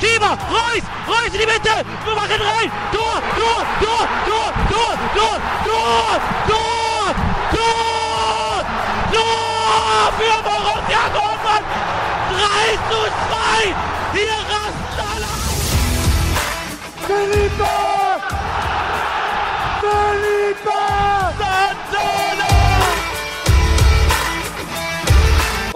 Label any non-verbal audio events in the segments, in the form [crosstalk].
Schieber, Reus, Reus in die Mitte, wir machen rein, Tor, Tor, Tor, Tor, Tor, Tor, Tor, Tor, Tor, Tor für Borussia Dortmund, 3 zu 2, hier rasten alle. Felipe! Felipe! Santana!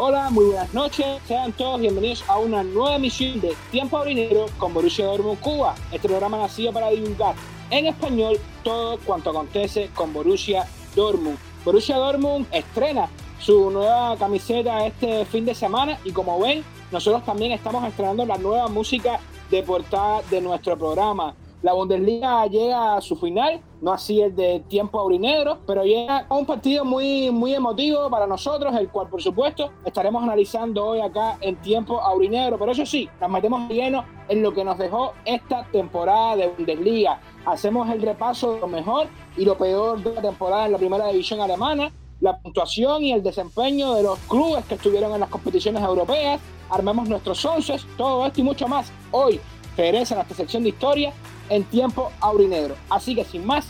Hola, muy buenas noches. Sean todos bienvenidos a una nueva emisión de Tiempo Aurinegro con Borussia Dortmund Cuba. Este programa nacido para divulgar en español todo cuanto acontece con Borussia Dortmund. Borussia Dortmund estrena su nueva camiseta este fin de semana y como ven, nosotros también estamos estrenando la nueva música de portada de nuestro programa. La Bundesliga llega a su final, no así el de tiempo aurinegro, pero llega a un partido muy, muy emotivo para nosotros, el cual por supuesto estaremos analizando hoy acá en tiempo aurinegro. Pero eso sí, nos metemos lleno en lo que nos dejó esta temporada de Bundesliga. Hacemos el repaso de lo mejor y lo peor de la temporada en la primera división alemana, la puntuación y el desempeño de los clubes que estuvieron en las competiciones europeas, armemos nuestros once, todo esto y mucho más hoy regresa nuestra sección de historia en tiempo aurinegro. Así que sin más,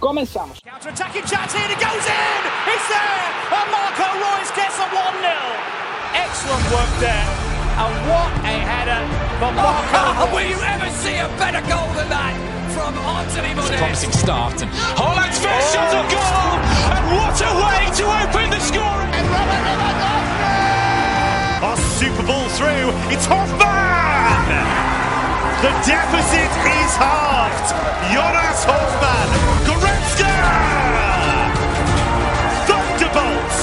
comenzamos. Counter-attacking chance here, it goes in! It's there! And Marco Royce gets a 1-0. Excellent work there. And what a header for Marco [laughs] Will you ever see a better goal than that from Anthony It's a Modest? promising start. And Holland's first shot on goal. And what a way to open the scoring. A super ball through. It's Hoffman! The deficit is halved. Jonas Hoffman. Goretzka! Thunderbolts!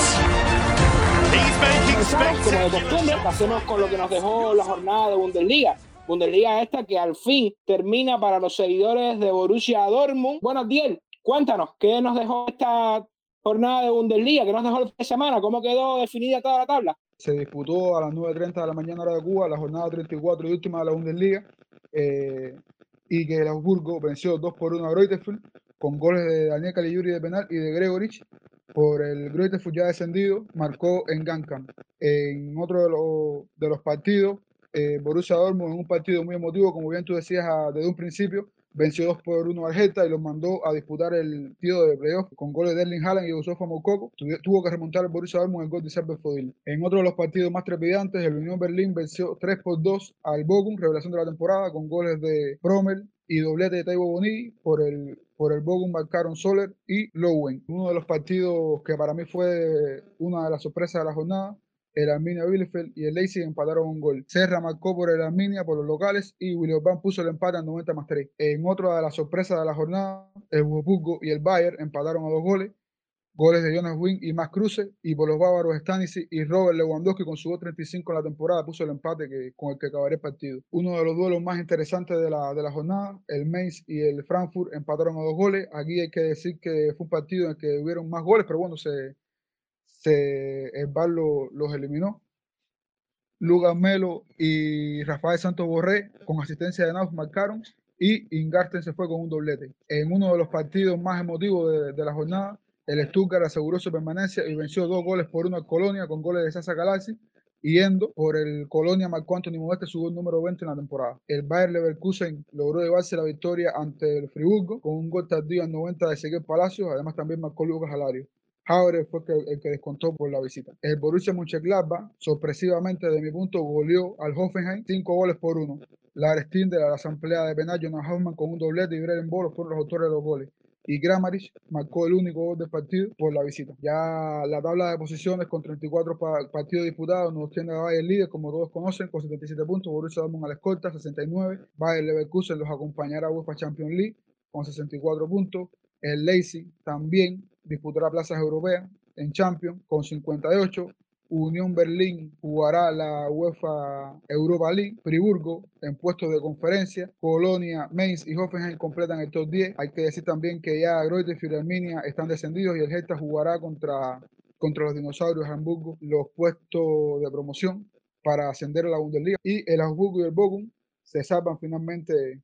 He's making como de costumbre, spectacular. hacemos con lo que nos dejó la jornada de Bundesliga. Bundesliga esta que al fin termina para los seguidores de Borussia Dortmund. Bueno, Diel, cuéntanos, ¿qué nos dejó esta jornada de Bundesliga? ¿Qué nos dejó el fin de semana? ¿Cómo quedó definida toda la tabla? se disputó a las 9.30 de la mañana hora de Cuba la jornada 34 y última de la Bundesliga eh, y que el Augsburgo venció 2 por 1 a Greutherfeld con goles de Daniel Caligiuri de penal y de Gregorich por el Greutherfeld ya descendido marcó en Gankamp en otro de, los- de los partidos eh, Borussia Dortmund en un partido muy emotivo como bien tú decías desde un principio venció 2 por 1 al Hertha y los mandó a disputar el tío de playoff con goles de Erling Haaland y Yusufa Moukoko. Tuvo que remontar el Borussia Dortmund el gol de Serbe Fodil. En otro de los partidos más trepidantes, el Unión Berlín venció 3 por 2 al Bochum, revelación de la temporada, con goles de Promel y doblete de Taibo Boni. Por el, por el marcaron Soler y Lowen. Uno de los partidos que para mí fue una de las sorpresas de la jornada, el Arminia Bielefeld y el Leipzig empataron un gol. Serra marcó por el Arminia por los locales y William Van puso el empate al 90 más 3. En otra de las sorpresas de la jornada, el Wolfsburgo y el Bayern empataron a dos goles. Goles de Jonas Wing y Max Kruse y por los bávaros Stanisic y Robert Lewandowski con su gol 35 en la temporada puso el empate que, con el que acabaría el partido. Uno de los duelos más interesantes de la, de la jornada, el Mainz y el Frankfurt empataron a dos goles. Aquí hay que decir que fue un partido en el que hubieron más goles, pero bueno, se, se, el VAR lo- los eliminó. Lucas Melo y Rafael Santos Borré con asistencia de Naus marcaron y Ingarten se fue con un doblete. En uno de los partidos más emotivos de, la jornada, el Stuttgart aseguró su permanencia y venció dos goles por uno al Colonia con goles de Sasa Galassi y Endo por el Colonia marcó Anthony Modeste su gol número 20 en la temporada. El Bayer Leverkusen logró llevarse la victoria ante el Friburgo con un gol tardío al 90 de Ezequiel Palacios, además también marcó Lucas Alario. Haure fue el que descontó por la visita. El Borussia Mönchengladbach, sorpresivamente de mi punto, goleó al Hoffenheim cinco goles por uno. Lars Stindl a la asamblea de penal, Jonas Hoffmann con un doblete y Breden Boros fueron los autores de los goles. Y Gramarich marcó el único gol del partido por la visita. Ya la tabla de posiciones con 34 pa- partidos disputados nos tiene a Bayern líder, como todos conocen, con 77 puntos. Borussia Dortmund a la escolta, 69. Bayern Leverkusen los acompañará a UEFA Champions League con 64 puntos. El Leipzig también disputará plazas europeas en Champions con 58. Unión Berlín jugará la UEFA Europa League. Friburgo en puestos de conferencia. Colonia, Mainz y Hoffenheim completan el top 10. Hay que decir también que ya Greuther y Arminia están descendidos y el Hertha jugará contra, contra los dinosaurios de Hamburgo los puestos de promoción para ascender a la Bundesliga. Y el Augsburgo y el Bochum se salvan finalmente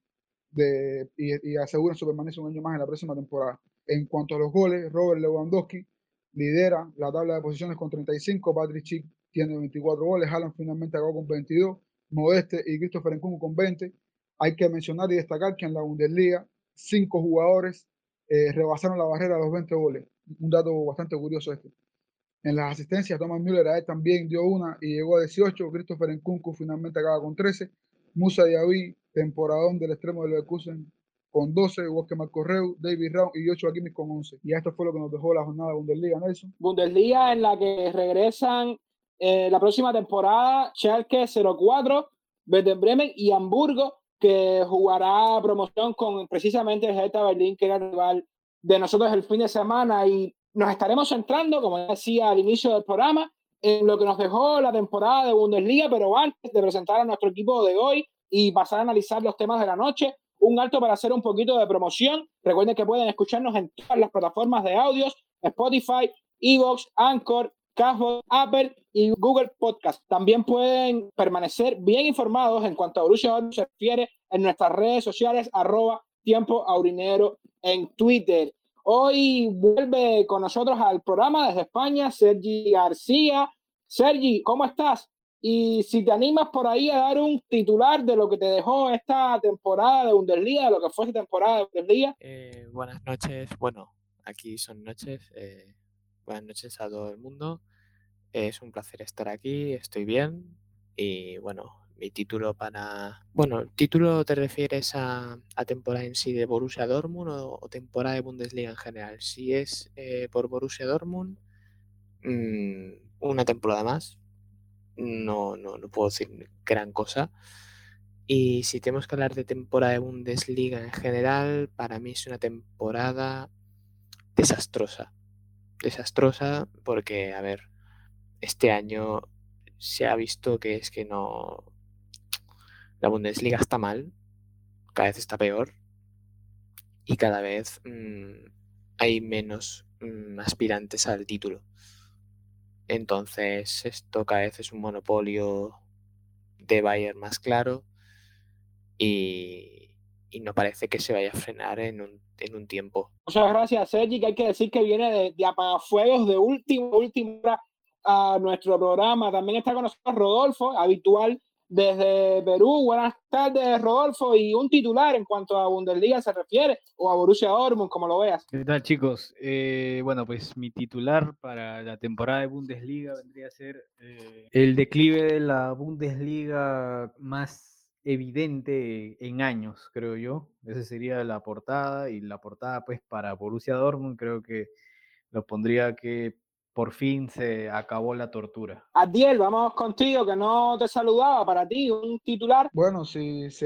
de, y aseguran su permanencia un año más en la próxima temporada. En cuanto a los goles, Robert Lewandowski lidera la tabla de posiciones con 35, Patrick Schick tiene 24 goles, Haaland finalmente acabó con 22, Modeste y Christopher Nkunku con 20. Hay que mencionar y destacar que en la Bundesliga, cinco jugadores eh, rebasaron la barrera a los 20 goles. Un dato bastante curioso este. En las asistencias, Thomas Müller a él también dio una y llegó a 18. Christopher Nkunku finalmente acaba con 13. Musa Diaby, temporadón del extremo del Leverkusen, con 12. Walker Marcorreu, David Raum y Joshua Kimmich con 11. Y esto fue lo que nos dejó la jornada de Bundesliga, Nelson. Bundesliga en la que regresan eh, la próxima temporada Schalke 04, Werder Bremen y Hamburgo, que jugará promoción con precisamente el Berlín, que era rival de nosotros el fin de semana. Y nos estaremos centrando, como decía al inicio del programa, en lo que nos dejó la temporada de Bundesliga, pero antes de presentar a nuestro equipo de hoy y pasar a analizar los temas de la noche, un alto para hacer un poquito de promoción. Recuerden que pueden escucharnos en todas las plataformas de audios, Spotify, Evox, Anchor, Cashbox, Apple y Google Podcast. También pueden permanecer bien informados en cuanto a Borussia se refiere en nuestras redes sociales, arroba tiempo aurinero en Twitter. Hoy vuelve con nosotros al programa desde España Sergi García. Sergi, ¿cómo estás? Y si te animas por ahí a dar un titular de lo que te dejó esta temporada de Bundesliga, de lo que fue esta temporada de Bundesliga. Eh, buenas noches. Bueno, aquí son noches. Eh, buenas noches a todo el mundo. Es un placer estar aquí. Estoy bien. Y bueno, mi título para. Bueno, ¿título te refieres a, temporada en sí de Borussia Dortmund o, temporada de Bundesliga en general? Si es eh, por Borussia Dortmund, mmm, una temporada más. No, no, no puedo decir gran cosa. Y si tenemos que hablar de temporada de Bundesliga en general, para mí es una temporada desastrosa. Desastrosa porque, a ver, este año se ha visto que es que no, la Bundesliga está mal, cada vez está peor y cada vez mmm, hay menos mmm, aspirantes al título. Entonces esto cada vez es un monopolio de Bayern más claro y, y no parece que se vaya a frenar en un, en un tiempo. Muchas gracias, Sergi, que hay que decir que viene de, de apagafuegos de última, última a nuestro programa. También está con nosotros Rodolfo, habitual desde Perú. Buenas tardes, Rodolfo. Y un titular en cuanto a Bundesliga se refiere, o a Borussia Dortmund, como lo veas. ¿Qué tal, chicos? Eh, bueno, pues mi titular para la temporada de Bundesliga vendría a ser eh, el declive de la Bundesliga más evidente en años, creo yo. Esa sería la portada y la portada pues para Borussia Dortmund creo que lo pondría que por fin se acabó la tortura. Adiel, vamos contigo, que no te saludaba. Para ti, un titular. Bueno, si, si,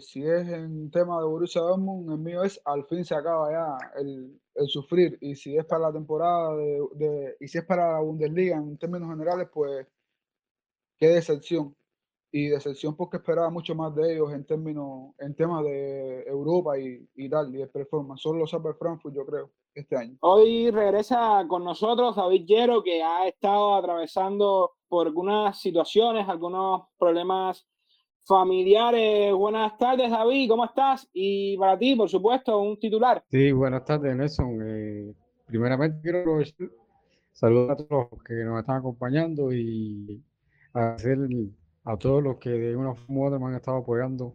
si es en tema de Borussia Dortmund, el mío es al fin se acaba ya el, el sufrir. Y si es para la temporada de, de, y si es para la Bundesliga en términos generales, pues qué decepción. Y decepción porque esperaba mucho más de ellos en términos, en temas de Europa y, y tal, y de performance. Solo lo sabe Frankfurt, yo creo este año. Hoy regresa con nosotros David Llero, que ha estado atravesando por algunas situaciones, algunos problemas familiares. Buenas tardes, David, ¿cómo estás? Y para ti, por supuesto, un titular. Sí, buenas tardes, Nelson. Eh, primeramente quiero aprovechar, saludar a todos los que nos están acompañando y agradecer a todos los que de una forma u otra me han estado apoyando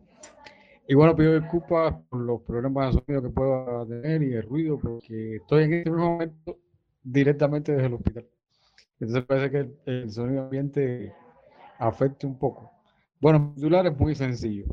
y bueno, pido disculpas por los problemas de sonido que pueda tener y el ruido, porque estoy en este momento directamente desde el hospital. Entonces parece que el, sonido ambiente afecte un poco. Bueno, titular es muy sencillo.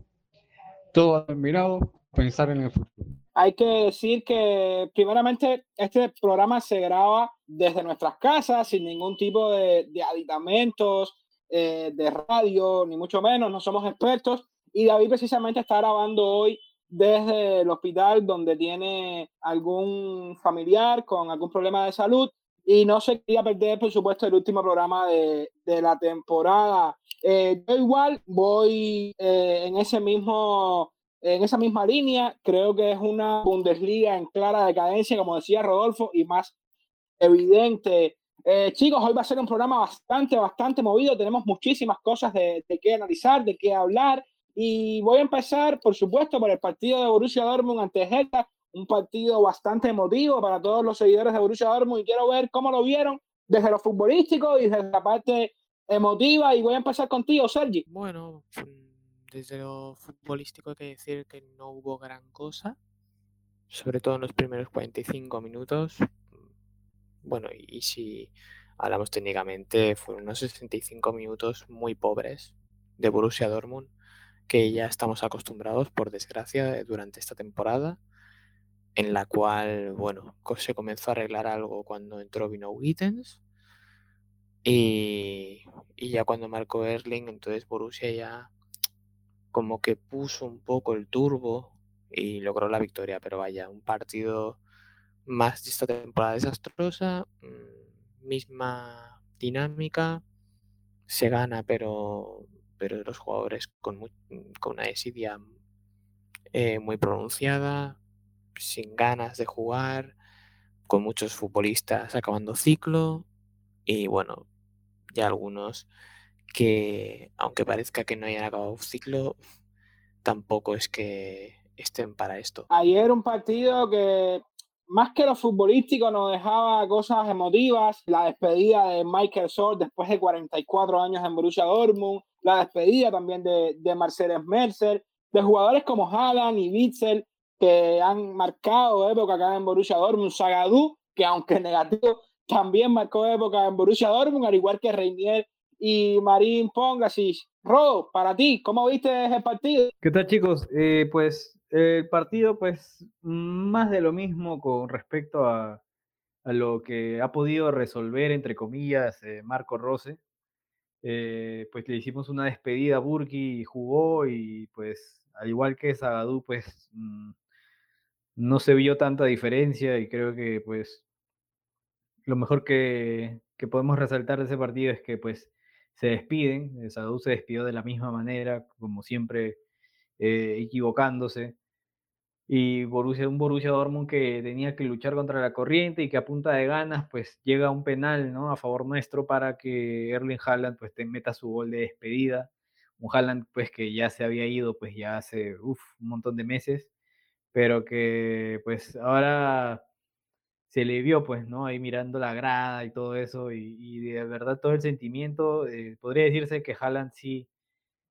Todo ha terminado, pensar en el futuro. Hay que decir que primeramente este programa se graba desde nuestras casas sin ningún tipo de aditamentos, eh, de radio, ni mucho menos, no somos expertos y David precisamente está grabando hoy desde el hospital donde tiene algún familiar con algún problema de salud y no se quería perder, por supuesto, el último programa de, de la temporada. Eh, yo igual voy eh, en ese mismo en esa misma línea, creo que es una Bundesliga en clara decadencia, como decía Rodolfo, y más evidente. Eh, chicos, hoy va a ser un programa bastante, bastante movido. Tenemos muchísimas cosas de, de qué analizar, de qué hablar. Y voy a empezar, por supuesto, por el partido de Borussia Dortmund ante Hertha, un partido bastante emotivo para todos los seguidores de Borussia Dortmund y quiero ver cómo lo vieron desde lo futbolístico y desde la parte emotiva y voy a empezar contigo, Sergi. Bueno, mm, desde lo futbolístico hay que decir que no hubo gran cosa, sobre todo en los primeros 45 minutos. Bueno, y si hablamos técnicamente, fueron unos 65 minutos muy pobres de Borussia Dortmund, que ya estamos acostumbrados, por desgracia, durante esta temporada, en la cual, bueno, se comenzó a arreglar algo cuando entró Vino Gittens, y, y ya cuando marcó Erling, entonces Borussia ya como que puso un poco el turbo y logró la victoria, pero vaya, un partido más esta temporada desastrosa, mm, misma dinámica, se gana, pero, pero los jugadores con, muy- con una desidia eh, muy pronunciada, sin ganas de jugar, con muchos futbolistas acabando ciclo y bueno, ya algunos que, aunque parezca que no hayan acabado ciclo, tampoco es que estén para esto. Ayer un partido que más que lo futbolístico nos dejaba cosas emotivas, la despedida de Michael Sor después de 44 años en Borussia Dortmund, la despedida también de, de Marcelo Mercer, de jugadores como Haaland y Witzel que han marcado época acá en Borussia Dortmund, Zagadou, que aunque [laughs] negativo, también marcó época en Borussia Dortmund, al igual que Reinier y Marín Pongasis. Ro, para ti, ¿cómo viste ese partido? ¿Qué tal chicos? Eh, pues el partido, pues más de lo mismo con respecto a, a lo que ha podido resolver, entre comillas, eh, Marco Rose. Eh, pues le hicimos una despedida a Burki y jugó y pues al igual que Zagadou, pues mm, no se vio tanta diferencia y creo que pues lo mejor que, que podemos resaltar de ese partido es que pues se despiden, Zagadou se despidió de la misma manera, como siempre, eh, equivocándose. Y Borussia, un Borussia Dortmund que tenía que luchar contra la corriente y que a punta de ganas pues llega un penal ¿no? a favor nuestro para que Erling Haaland pues te meta su gol de despedida. Un Haaland pues que ya se había ido pues ya hace uf, un montón de meses, pero que pues ahora se le vio pues, ¿no? Ahí mirando la grada y todo eso y, de verdad todo el sentimiento, eh, podría decirse que Haaland sí,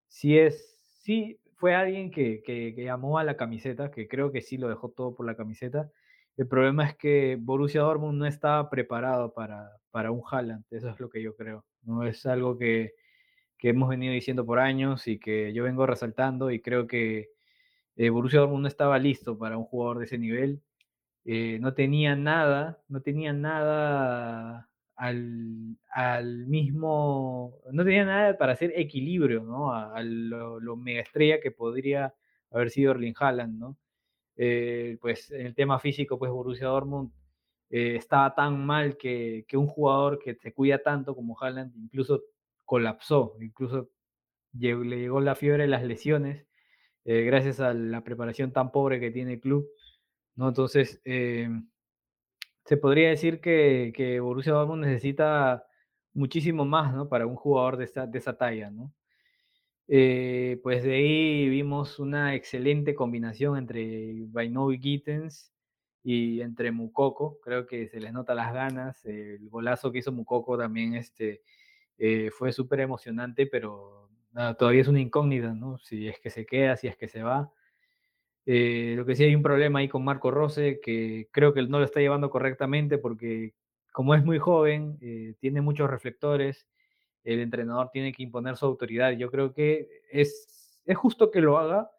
sí es, sí fue alguien que, que, que amó a la camiseta, que creo que sí lo dejó todo por la camiseta. El problema es que Borussia Dortmund no estaba preparado para, para un Haaland, eso es lo que yo creo. ¿no? Es algo que, que hemos venido diciendo por años y que yo vengo resaltando y creo que eh, Borussia Dortmund no estaba listo para un jugador de ese nivel. Eh, no tenía nada, no tenía nada al, al, mismo, no tenía nada para hacer equilibrio, ¿no? A, lo, lo, mega estrella que podría haber sido Erling Haaland, ¿no? Eh, pues en el tema físico, pues Borussia Dortmund eh, estaba tan mal que, que, un jugador que se cuida tanto como Haaland incluso colapsó, incluso llegó, le llegó la fiebre de las lesiones, eh, gracias a la preparación tan pobre que tiene el club, ¿no? Entonces, eh, se podría decir que, Borussia Dortmund necesita muchísimo más, ¿no? Para un jugador de esa, de esa talla, ¿no? Eh, pues de ahí vimos una excelente combinación entre Bainow y Gittens y entre Mukoko, creo que se les nota las ganas, el golazo que hizo Mukoko también este, eh, fue súper emocionante, pero todavía es una incógnita, ¿no? Si es que se queda, si es que se va. Eh, lo que sí hay un problema ahí con Marco Rose, que creo que no lo está llevando correctamente porque como es muy joven, eh, tiene muchos reflectores, el entrenador tiene que imponer su autoridad. Yo creo que es, es justo que lo haga,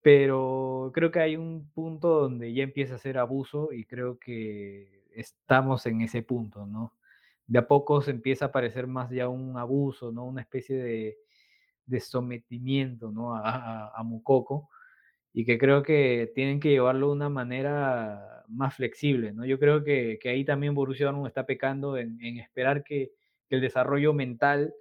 pero creo que hay un punto donde ya empieza a ser abuso y creo que estamos en ese punto, ¿no? De a poco se empieza a parecer más ya un abuso, ¿no? Una especie de, de sometimiento, ¿no? A, a, a Mukoko y que creo que tienen que llevarlo de una manera más flexible, ¿no? Yo creo que, que ahí también Borussia Dortmund está pecando en, en esperar que, que, el desarrollo mental,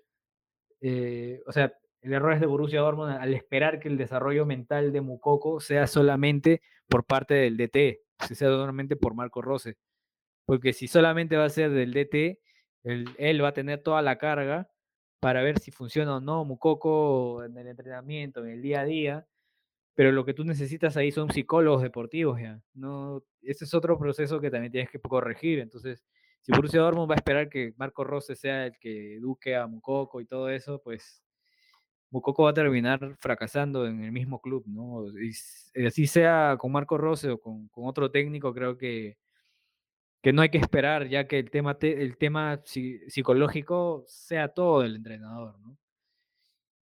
eh, o sea, el error es de Borussia Dortmund al esperar que el desarrollo mental de Mukoko sea solamente por parte del DT, sea solamente por Marco Rose, porque si solamente va a ser del DT, él, él va a tener toda la carga para ver si funciona o no Mukoko en el entrenamiento, en el día a día, pero lo que tú necesitas ahí son psicólogos deportivos ya. No, ese es otro proceso que también tienes que corregir. Entonces, si Borussia Dortmund va a esperar que Marco Rose sea el que eduque a Mukoko y todo eso, pues Mukoko va a terminar fracasando en el mismo club, ¿no? Y así sea con Marco Rose o con, otro técnico, creo que, que no hay que esperar ya que el tema, el tema psicológico sea todo el entrenador, ¿no?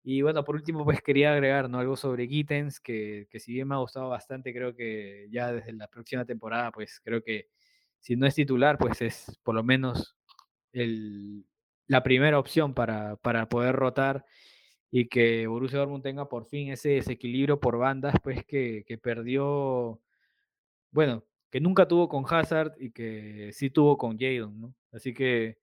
Y bueno, por último, pues quería agregar algo sobre Gittens, que, que si bien me ha gustado bastante, creo que ya desde la próxima temporada, pues creo que si no es titular, pues es por lo menos el, la primera opción para, para poder rotar y que Borussia Dortmund tenga por fin ese desequilibrio por bandas, pues que, que perdió, bueno, que nunca tuvo con Hazard y que sí tuvo con Jadon, ¿no? Así que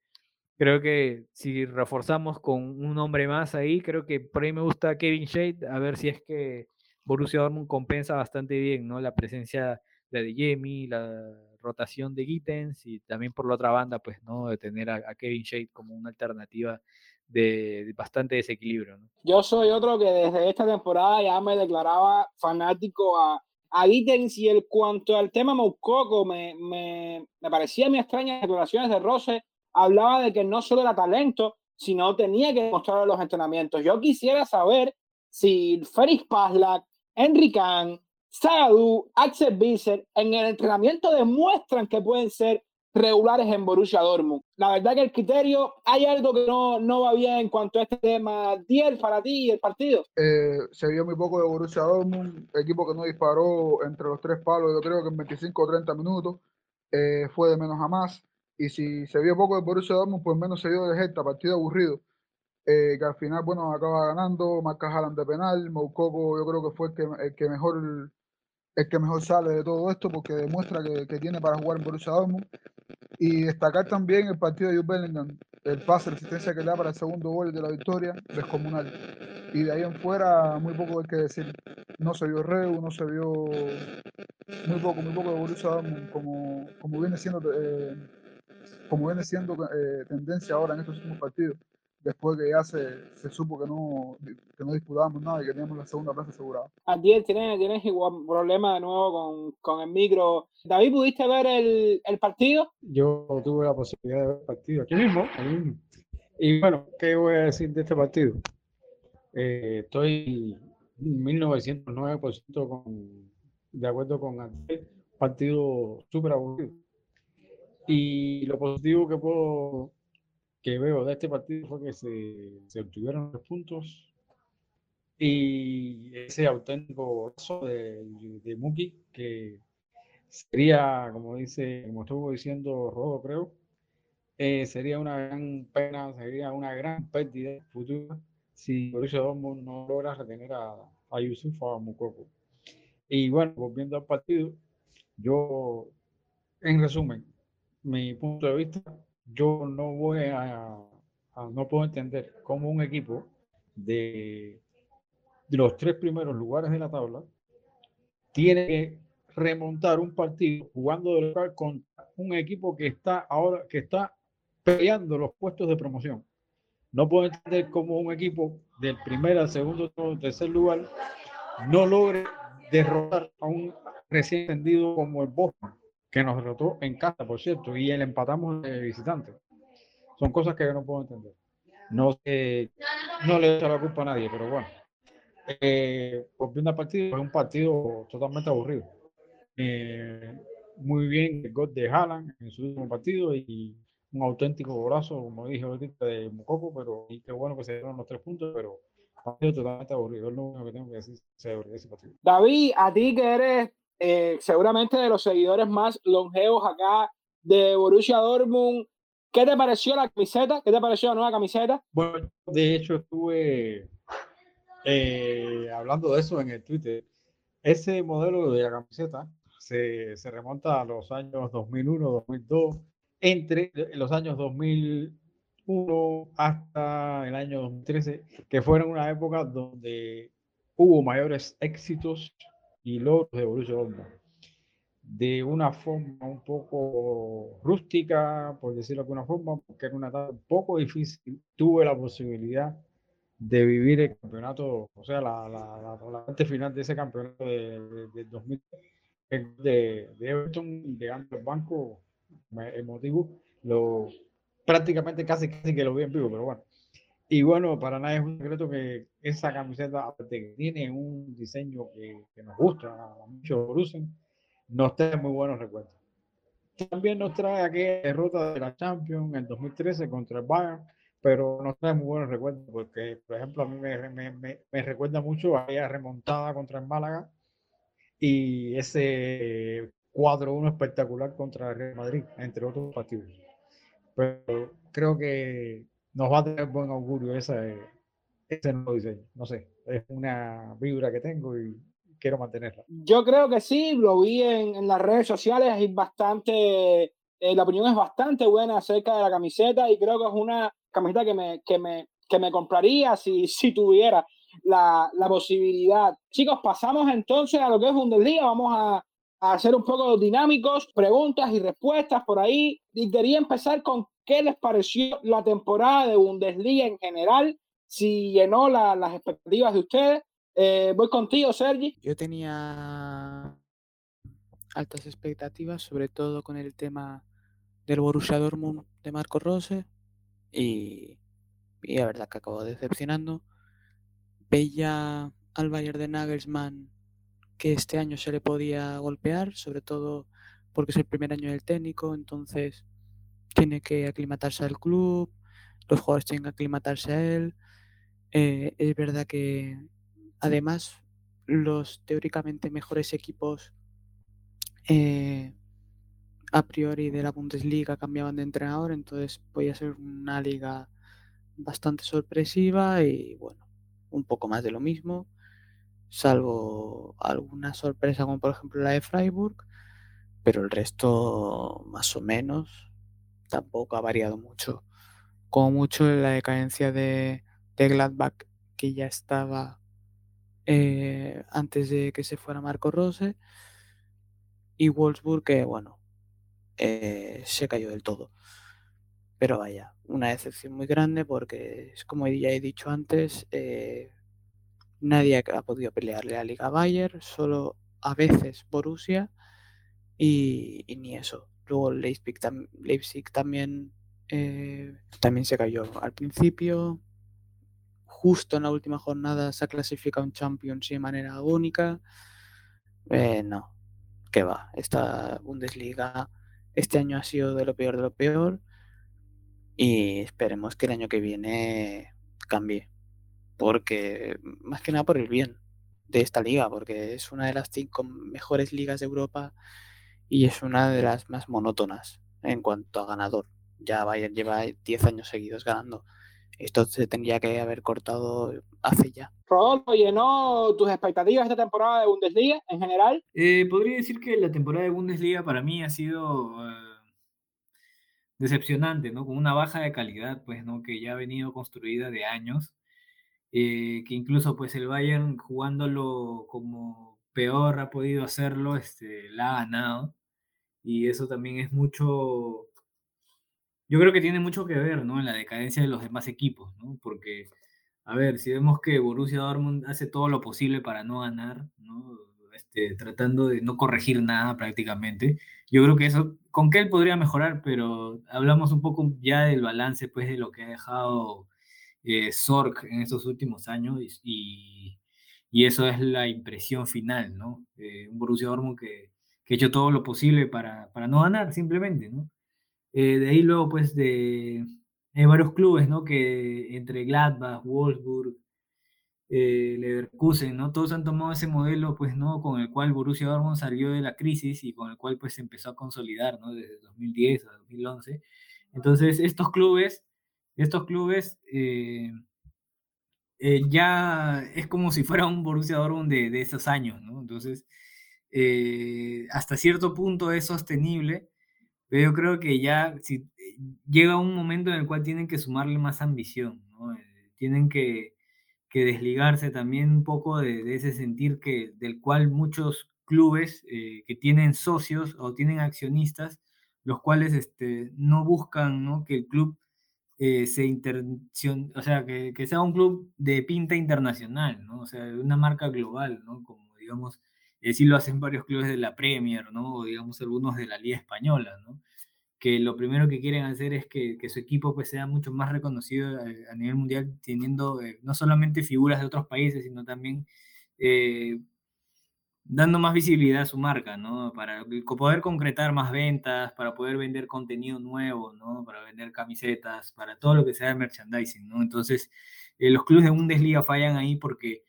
creo que si reforzamos con un hombre más ahí, creo que por ahí me gusta Kevin Shade, a ver si es que Borussia Dortmund compensa bastante bien, ¿no? La presencia de Jemmy, la rotación de Gittens y también por la otra banda, pues, ¿no? De tener a, Kevin Shade como una alternativa de, bastante desequilibrio, ¿no? Yo soy otro que desde esta temporada ya me declaraba fanático a, a Gittens y el cuanto al tema Moukoko, me, me, me parecía muy extrañas declaraciones de Rose hablaba de que no solo era talento, sino tenía que demostrar los entrenamientos. Yo quisiera saber si Feris Paslak, Henry Kahn, Sadu, Axel Bisser en el entrenamiento demuestran que pueden ser regulares en Borussia Dortmund. La verdad que el criterio, hay algo que no, no va bien en cuanto a este tema. Diel, para ti, el partido. Eh, se vio muy poco de Borussia Dortmund, equipo que no disparó entre los tres palos, yo creo que en 25 o 30 minutos, eh, fue de menos a más. Y si se vio poco de Borussia Dortmund, pues menos se vio de Gesta, partido aburrido. Eh, que al final, bueno, acaba ganando, marca Haaland de penal, Moukoko yo creo que fue el que, mejor el que mejor sale de todo esto porque demuestra que, que, tiene para jugar en Borussia Dortmund. Y destacar también el partido de Jude Bellingham el pase, la asistencia que da para el segundo gol de la victoria descomunal. Y de ahí en fuera muy poco hay que decir. No se vio Reu, no se vio muy poco, muy poco de Borussia Dortmund como, como viene siendo eh, como viene siendo eh, tendencia ahora en estos últimos partidos, después que ya se, se supo que no, que no disputábamos nada y que teníamos la segunda plaza asegurada. Adiel, ¿tienes, tienes igual problema de nuevo con, con el micro. David, ¿pudiste ver el, el, partido? Yo tuve la posibilidad de ver el partido aquí mismo, aquí mismo. Y bueno, ¿qué voy a decir de este partido? Eh, estoy 1909% con, de acuerdo con Adiel, partido súper aburrido y lo positivo que puedo que veo de este partido fue que se, se obtuvieron los puntos y ese auténtico brazo de, de Muki que sería, como dice, como estuvo diciendo Rodo, creo, eh, sería una gran pena, sería una gran pérdida futura si Borussia Dortmund no logra retener a, a Yusuf o a Mukoko. Y bueno, volviendo al partido, yo, en resumen, mi punto de vista, yo no voy a, no puedo entender cómo un equipo de, los tres primeros lugares de la tabla tiene que remontar un partido jugando de local con un equipo que está ahora que está peleando los puestos de promoción. No puedo entender cómo un equipo del primer al segundo o tercer lugar no logre derrotar a un recién entendido como el Boston que nos derrotó en casa, por cierto, y el empatamos de visitante. Son cosas que yo no puedo entender. No, sé, no le echo la culpa a nadie, pero bueno. Eh, una partida, es un partido totalmente aburrido. Eh, muy bien el gol de Haaland en su último partido y un auténtico golazo, como dije ahorita, de Mococo, pero y qué bueno que se dieron los tres puntos, pero partido totalmente aburrido. Es lo único que tengo que decir sobre ese partido. David, a ti que eres eh, seguramente de los seguidores más longevos acá de Borussia Dortmund. ¿Qué te pareció la camiseta? ¿Qué te pareció la nueva camiseta? Bueno, de hecho estuve eh, hablando de eso en el Twitter. Ese modelo de la camiseta se, se remonta a los años 2001, 2002, entre los años 2001 hasta el año 2013, que fueron una época donde hubo mayores éxitos y logros de Borussia Dortmund de una forma un poco rústica, por decirlo de alguna forma, porque era una etapa un poco difícil. Tuve la posibilidad de vivir el campeonato, o sea, la, la, la, parte final de ese campeonato de, de, 2000 de, de Everton, llegando al banco emotivo, lo prácticamente casi, casi que lo vi en vivo, pero bueno. Y bueno, para nadie es un secreto que esa camiseta, aparte que tiene un diseño que, que nos gusta a muchos Borussen, nos trae muy buenos recuerdos. También nos trae aquella derrota de la Champions en 2013 contra el Bayern, pero nos trae muy buenos recuerdos porque, por ejemplo, a mí me, me, me, me recuerda mucho a aquella remontada contra el Málaga y ese 4-1 espectacular contra el Real Madrid, entre otros partidos. Pero creo que nos va a tener buen augurio ese, ese nuevo diseño. No sé, es una vibra que tengo y quiero mantenerla. Yo creo que sí, lo vi en, en las redes sociales, hay bastante, eh, la opinión es bastante buena acerca de la camiseta y creo que es una camiseta que me, que me, que me compraría si, si tuviera la, la posibilidad. Chicos, pasamos entonces a lo que es Bundesliga, vamos a, a hacer un poco dinámicos, preguntas y respuestas por ahí. Y quería empezar con qué les pareció la temporada de Bundesliga en general, si llenó la, las expectativas de ustedes. Eh, voy contigo, Sergi. Yo tenía altas expectativas, sobre todo con el tema del Borussia Dortmund de Marco Rose y, y la verdad que acabó decepcionando. Veía al Bayern de Nagelsmann que este año se le podía golpear, sobre todo porque es el primer año del técnico, entonces tiene que aclimatarse al club, los jugadores tienen que aclimatarse a él. Eh, es verdad que además los teóricamente mejores equipos eh, a priori de la Bundesliga cambiaban de entrenador, entonces podía ser una liga bastante sorpresiva y bueno, un poco más de lo mismo, salvo alguna sorpresa como por ejemplo la de Freiburg, pero el resto más o menos tampoco ha variado mucho. Como mucho la decadencia de, Gladbach, que ya estaba eh, antes de que se fuera Marco Rose, y Wolfsburg, que bueno, eh, se cayó del todo. Pero vaya, una decepción muy grande porque, como ya he dicho antes, eh, nadie ha podido pelearle a Liga Bayer, solo a veces Borussia y, y ni eso. Luego Leipzig, tam Leipzig también, eh, también se cayó al principio. Justo en la última jornada se ha clasificado un Champions de manera única. Eh, no, que va. Esta Bundesliga este año ha sido de lo peor de lo peor. Y esperemos que el año que viene cambie porque más que nada por el bien de esta liga, porque es una de las cinco mejores ligas de Europa y es una de las más monótonas en cuanto a ganador. Ya Bayern lleva 10 años seguidos ganando. Esto se tendría que haber cortado hace ya. Rodolfo, ¿llenó tus expectativas esta temporada de Bundesliga en general? Eh, podría decir que la temporada de Bundesliga para mí ha sido eh, decepcionante, ¿no? Con una baja de calidad, pues, ¿no? Que ya ha venido construida de años eh, que incluso pues el Bayern jugándolo como peor ha podido hacerlo, este, la ha ganado. Y eso también es mucho, yo creo que tiene mucho que ver, ¿no? En la decadencia de los demás equipos, ¿no? Porque, a ver, si vemos que Borussia Dortmund hace todo lo posible para no ganar, ¿no? Este, tratando de no corregir nada prácticamente. Yo creo que eso, con qué él podría mejorar, pero hablamos un poco ya del balance, pues, de lo que ha dejado eh, en estos últimos años y, y, eso es la impresión final, ¿no? Eh, un Borussia Dortmund que, que, ha hecho todo lo posible para, para no ganar, simplemente, ¿no? Eh, de ahí luego, pues, de hay varios clubes, ¿no? Que entre Gladbach, Wolfsburg, eh, Leverkusen, ¿no? Todos han tomado ese modelo, pues, ¿no? Con el cual Borussia Dortmund salió de la crisis y con el cual, pues, se empezó a consolidar, ¿no? Desde 2010 a 2011. Entonces, estos clubes estos clubes eh, eh, ya es como si fuera un Borussia Dortmund de, de esos años, ¿no? Entonces, eh, hasta cierto punto es sostenible, pero yo creo que ya si, llega un momento en el cual tienen que sumarle más ambición, ¿no? tienen que, que, desligarse también un poco de, ese sentir que, del cual muchos clubes que tienen socios o tienen accionistas, los cuales este, no buscan ¿no? que el club eh, se intercion, o sea, que, que, sea un club de pinta internacional, ¿no? O sea, una marca global, ¿no? Como, digamos, eh, sí lo hacen varios clubes de la Premier, ¿no? O digamos algunos de la Liga Española, ¿no? que lo primero que quieren hacer es que, que su equipo pues, sea mucho más reconocido eh, a, nivel mundial, teniendo eh, no solamente figuras de otros países, sino también eh, dando más visibilidad a su marca, ¿no? Para poder concretar más ventas, para poder vender contenido nuevo, ¿no? Para vender camisetas, para todo lo que sea de merchandising, ¿no? Entonces, los clubes de Bundesliga fallan ahí porque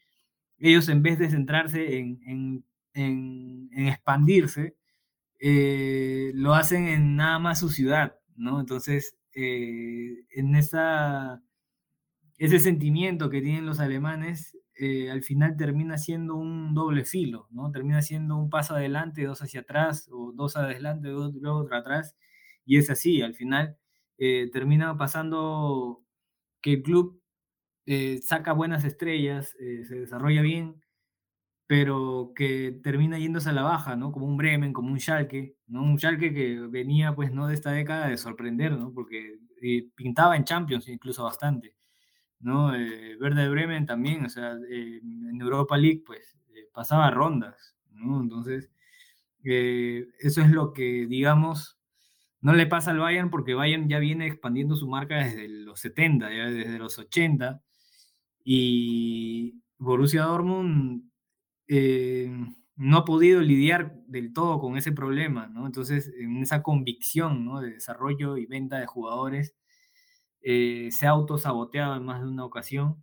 ellos en vez de centrarse en, en, en, expandirse, eh, lo hacen en nada más su ciudad, ¿no? Entonces, eh, en esa, ese sentimiento que tienen los alemanes, eh, al final termina siendo un doble filo, ¿no? Termina siendo un paso adelante, dos hacia atrás, o dos adelante, dos, luego otro atrás, y es así, al final termina pasando que el club saca buenas estrellas, se desarrolla bien, pero que termina yéndose a la baja, ¿no? Como un Bremen, como un Schalke, ¿no? Un Schalke que venía, pues, ¿no? De esta década de sorprender, ¿no? Porque eh, pintaba en Champions incluso bastante, ¿no? Eh, Verde Bremen también, o sea, eh, en Europa League, pues, pasaba rondas, ¿no? Entonces, eso es lo que, digamos, no le pasa al Bayern porque Bayern ya viene expandiendo su marca desde los 70, ya desde los 80, y Borussia Dortmund eh, no ha podido lidiar del todo con ese problema. Entonces, en esa convicción. De desarrollo y venta de jugadores, eh, se ha autosaboteado en más de una ocasión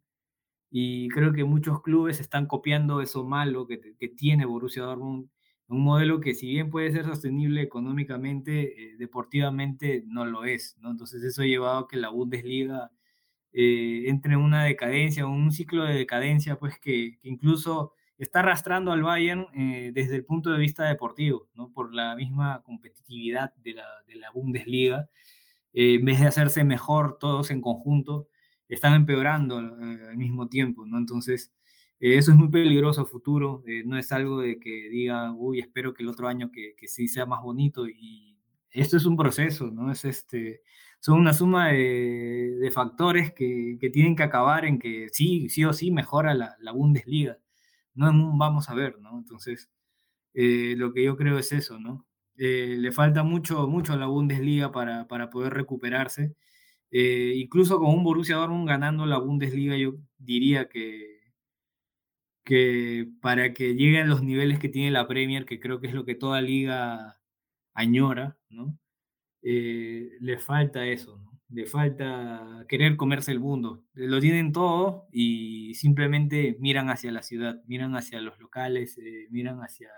y creo que muchos clubes están copiando eso malo que, tiene Borussia Dortmund, un modelo que si bien puede ser sostenible económicamente, eh, deportivamente no lo es, ¿no? Entonces eso ha llevado a que la Bundesliga entre en una decadencia, un ciclo de decadencia, pues que incluso está arrastrando al Bayern eh, desde el punto de vista deportivo, ¿no? por la misma competitividad de la, de la Bundesliga. Eh, en vez de hacerse mejor todos en conjunto, están empeorando eh, al mismo tiempo. ¿no? Entonces, eso es muy peligroso a futuro. no es algo de que diga, uy, espero que el otro año que, que sí sea más bonito. Y esto es un proceso, ¿no? Es este, son una suma de, de factores que, que, tienen que acabar en que sí, sí o sí mejora la, la Bundesliga no un vamos a ver, ¿no? Entonces, eh, lo que yo creo es eso, ¿no? Eh, le falta mucho, mucho a la Bundesliga para, para poder recuperarse. Eh, incluso con un Borussia Dortmund ganando la Bundesliga, yo diría que, que para que lleguen los niveles que tiene la Premier, que creo que es lo que toda liga añora, ¿no? le falta eso, ¿no? Le falta querer comerse el mundo. Lo tienen todo y simplemente miran hacia la ciudad, miran hacia los locales, eh, miran hacia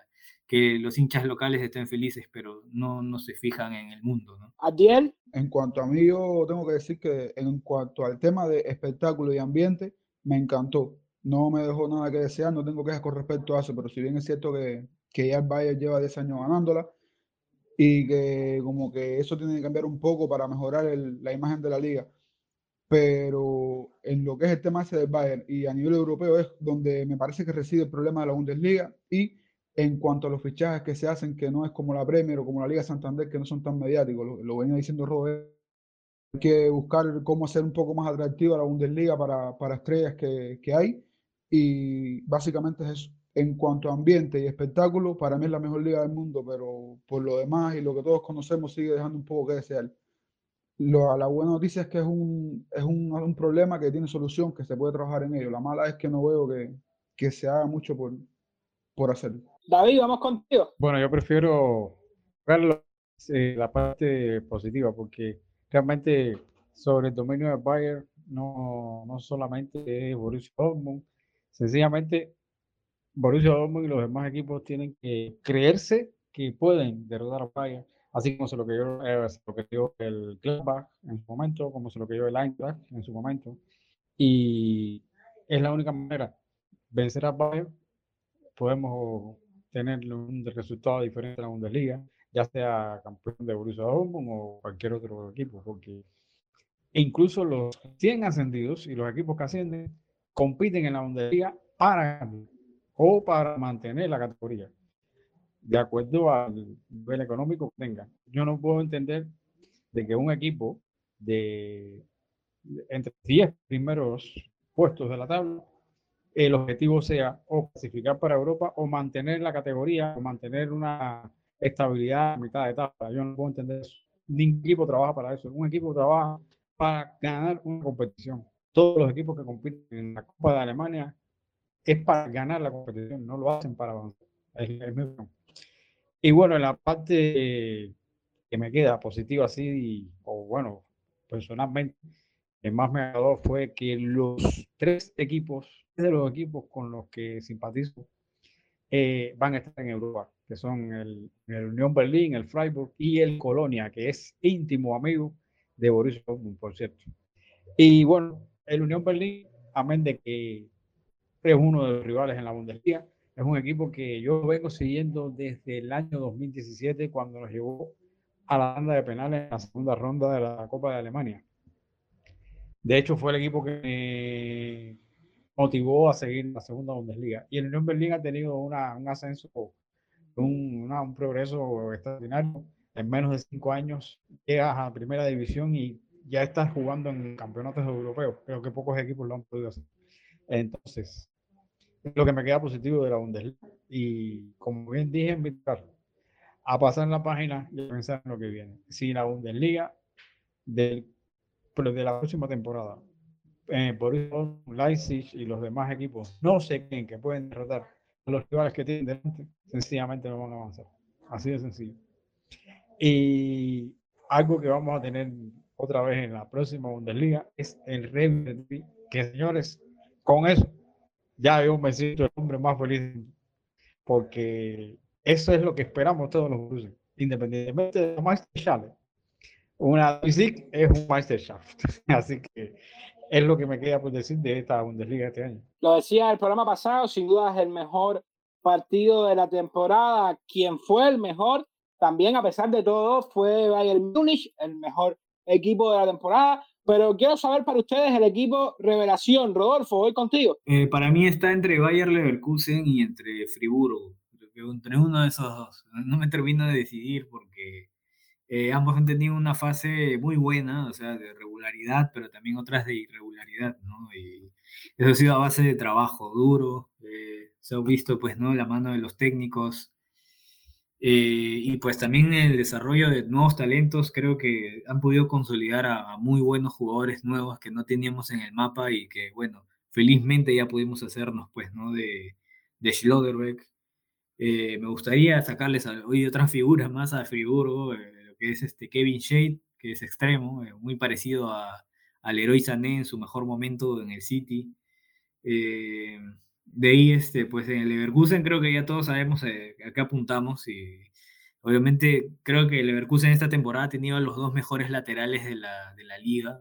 que los hinchas locales estén felices, pero no, no se fijan en el mundo. ¿no? Adiel. En cuanto a mí, yo tengo que decir que en cuanto al tema de espectáculo y ambiente, me encantó. No me dejó nada que desear, no tengo quejas con respecto a eso, pero si bien es cierto que, que ya el Bayern lleva 10 años ganándola, y que como que eso tiene que cambiar un poco para mejorar la imagen de la liga. Pero en lo que es el tema ese del Bayern y a nivel europeo es donde me parece que reside el problema de la Bundesliga y en cuanto a los fichajes que se hacen, que no es como la Premier o como la Liga Santander, que no son tan mediáticos, lo, venía diciendo Robert, hay que buscar cómo hacer un poco más atractiva la Bundesliga para, para estrellas que, que hay y básicamente es eso en cuanto a ambiente y espectáculo, para mí es la mejor liga del mundo, pero por lo demás y lo que todos conocemos sigue dejando un poco que desear. Lo, la buena noticia es que es, un, es un, un, problema que tiene solución, que se puede trabajar en ello. La mala es que no veo que, que se haga mucho por, por hacerlo. David, vamos contigo. Bueno, yo prefiero ver eh, la parte positiva, porque realmente sobre el dominio de Bayern no, no solamente es Borussia Dortmund, sencillamente Borussia Dortmund y los demás equipos tienen que creerse que pueden derrotar a Bayern, así como se lo yo eh, lo que dio el Gladbach en su momento, como se lo dio el Eintracht en su momento, y es la única manera vencer a Bayern, podemos tener un resultado diferente en la Bundesliga, ya sea campeón de Borussia Dortmund o cualquier otro equipo, porque incluso los 100 ascendidos y los equipos que ascienden compiten en la Bundesliga para o para mantener la categoría, de acuerdo al nivel económico que tenga. Yo no puedo entender de que un equipo de entre 10 primeros puestos de la tabla, el objetivo sea o clasificar para Europa o mantener la categoría o mantener una estabilidad a mitad de tabla. Yo no puedo entender ningún equipo trabaja para eso. Un equipo trabaja para ganar una competición. Todos los equipos que compiten en la Copa de Alemania es para ganar la competición, no lo hacen para avanzar. y bueno, en la parte que me queda positiva así, o bueno, personalmente, el más me agradó fue que los tres equipos, de los equipos con los que simpatizo, eh, van a estar en Europa, que son el, el, Unión Berlín, el Freiburg y el Colonia, que es íntimo amigo de Borussia Dortmund, por cierto. Y bueno, el Unión Berlín, amén de que es uno de los rivales en la Bundesliga, es un equipo que yo vengo siguiendo desde el año 2017, cuando nos llevó a la banda de penales en la segunda ronda de la Copa de Alemania. De hecho, fue el equipo que me motivó a seguir la segunda Bundesliga. Y el Unión Berlín ha tenido una, un ascenso, un, un progreso extraordinario. En menos de cinco años llegas a primera división y ya estás jugando en campeonatos europeos. Creo que pocos equipos lo han podido hacer. Entonces, es lo que me queda positivo de la Bundesliga. Y como bien dije, invitar a pasar la página y a pensar en lo que viene. Si la Bundesliga del pero de la próxima temporada, eh, por eso Leipzig y los demás equipos no se creen que pueden derrotar a los rivales que tienen delante, sencillamente no van a avanzar. Así de sencillo. Y algo que vamos a tener otra vez en la próxima Bundesliga es el Real que señores, con eso ya yo me siento el hombre más feliz porque eso es lo que esperamos todos los cruces, independientemente de la Meisterschaft una Leipzig es un Meisterschaft. [laughs] Así que es lo que me queda por decir de esta Bundesliga este año. Lo decía el programa pasado, sin duda es el mejor partido de la temporada. Quien fue el mejor, también a pesar de todo, fue Bayern Múnich, el mejor equipo de la temporada. Pero quiero saber para ustedes el equipo revelación. Rodolfo, voy contigo. Eh, para mí está entre Bayern Leverkusen y entre Friburgo. Entre uno de esos dos. No me termino de decidir porque eh, ambos han tenido una fase muy buena, o sea, de regularidad, pero también otras de irregularidad, ¿no? Y eso ha sido a base de trabajo duro, eh, se ha visto, pues, ¿no? La mano de los técnicos. Eh, y pues también el desarrollo de nuevos talentos, creo que han podido consolidar a, muy buenos jugadores nuevos que no teníamos en el mapa y que, bueno, felizmente ya pudimos hacernos, pues, ¿no? De, de Schlotterbeck. me gustaría sacarles hoy otras figuras más a Friburgo que es este Kevin Shade, que es extremo, eh, muy parecido a, al héroe Sané en su mejor momento en el City. Eh, de ahí, este, pues en el Leverkusen creo que ya todos sabemos eh, apuntamos y obviamente creo que el Leverkusen esta temporada ha tenido los dos mejores laterales de la, de la liga.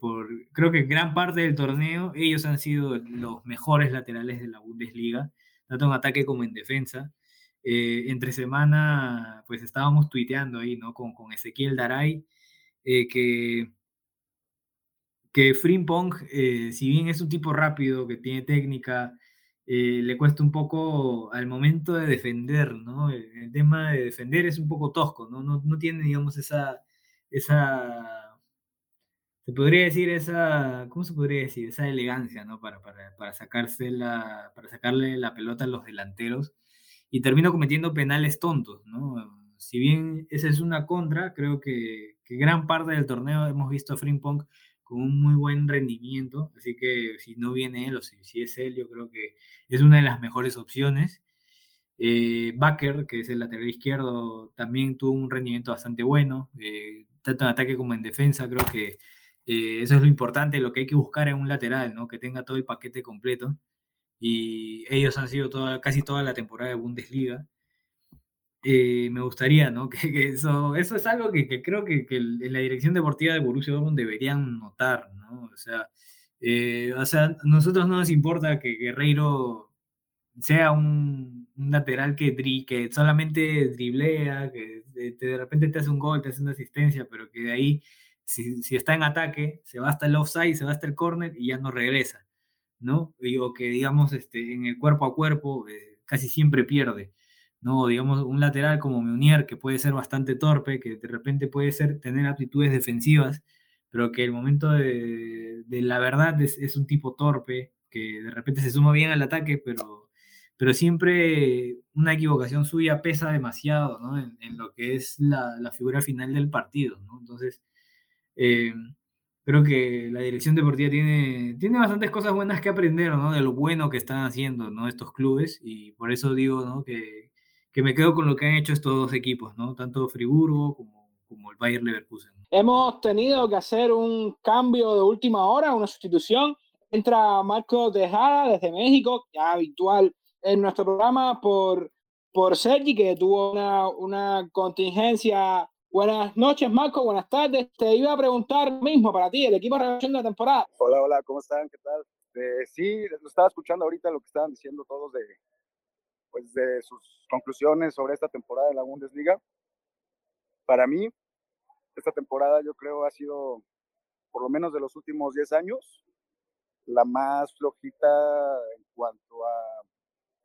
por, creo que gran parte del torneo ellos han sido los mejores laterales de la Bundesliga, tanto en ataque como en defensa. Eh, entre semana, pues estábamos tuiteando ahí, ¿no? Con, con Ezequiel Daray, eh, que, que Frimpong, eh, si bien es un tipo rápido, que tiene técnica, le cuesta un poco al momento de defender, ¿no? El, tema de defender es un poco tosco, ¿no? No, no tiene, digamos, esa, esa, se podría decir esa, ¿cómo se podría decir? Esa elegancia, ¿no? Para, para, para, sacarse la, para sacarle la pelota a los delanteros y termino cometiendo penales tontos, ¿no? Si bien esa es una contra, creo que, que gran parte del torneo hemos visto a Frimpong con un muy buen rendimiento, así que si no viene él o si, es él, yo creo que es una de las mejores opciones. Eh, Baker, que es el lateral izquierdo, también tuvo un rendimiento bastante bueno, eh, tanto en ataque como en defensa, creo que eh, eso es lo importante, lo que hay que buscar en un lateral, ¿no? que tenga todo el paquete completo y ellos han sido casi toda la temporada de Bundesliga. Eh, me gustaría, ¿no? [laughs] Que, eso, eso es algo que, creo que, que, en la dirección deportiva de Borussia Dortmund deberían notar, ¿no? O sea, eh, o sea, nosotros no nos importa que Guerreiro sea un, lateral que, que solamente driblea, que de, repente te hace un gol, te hace una asistencia, pero que de ahí, si, si está en ataque, se va hasta el offside, se va hasta el corner y ya no regresa. ¿no? O que, digamos, este, en el cuerpo a cuerpo eh, casi siempre pierde, ¿no? Digamos, un lateral como Meunier, que puede ser bastante torpe, que de repente puede ser, tener aptitudes defensivas, pero que el momento de, de la verdad es, un tipo torpe, que de repente se suma bien al ataque, pero, pero siempre una equivocación suya pesa demasiado ¿no? en, lo que es la, figura final del partido. Entonces, eh, creo que la dirección deportiva tiene, tiene bastantes cosas buenas que aprender ¿no? de lo bueno que están haciendo ¿no? estos clubes y por eso digo ¿no? que, que me quedo con lo que han hecho estos dos equipos, ¿no? tanto Friburgo como, como el Bayer Leverkusen. Hemos tenido que hacer un cambio de última hora, una sustitución. Entra Marco Tejada desde México, ya habitual en nuestro programa por, por Sergi, que tuvo una, una contingencia. Buenas noches, Marco. Buenas tardes. Te iba a preguntar mismo para ti, el equipo de revelación de la temporada. Hola, hola, ¿cómo están? ¿Qué tal? Eh, sí, lo estaba escuchando ahorita lo que estaban diciendo todos de, pues, de sus conclusiones sobre esta temporada de la Bundesliga. Para mí, esta temporada yo creo ha sido, por lo menos de los últimos 10 años, la más flojita en cuanto a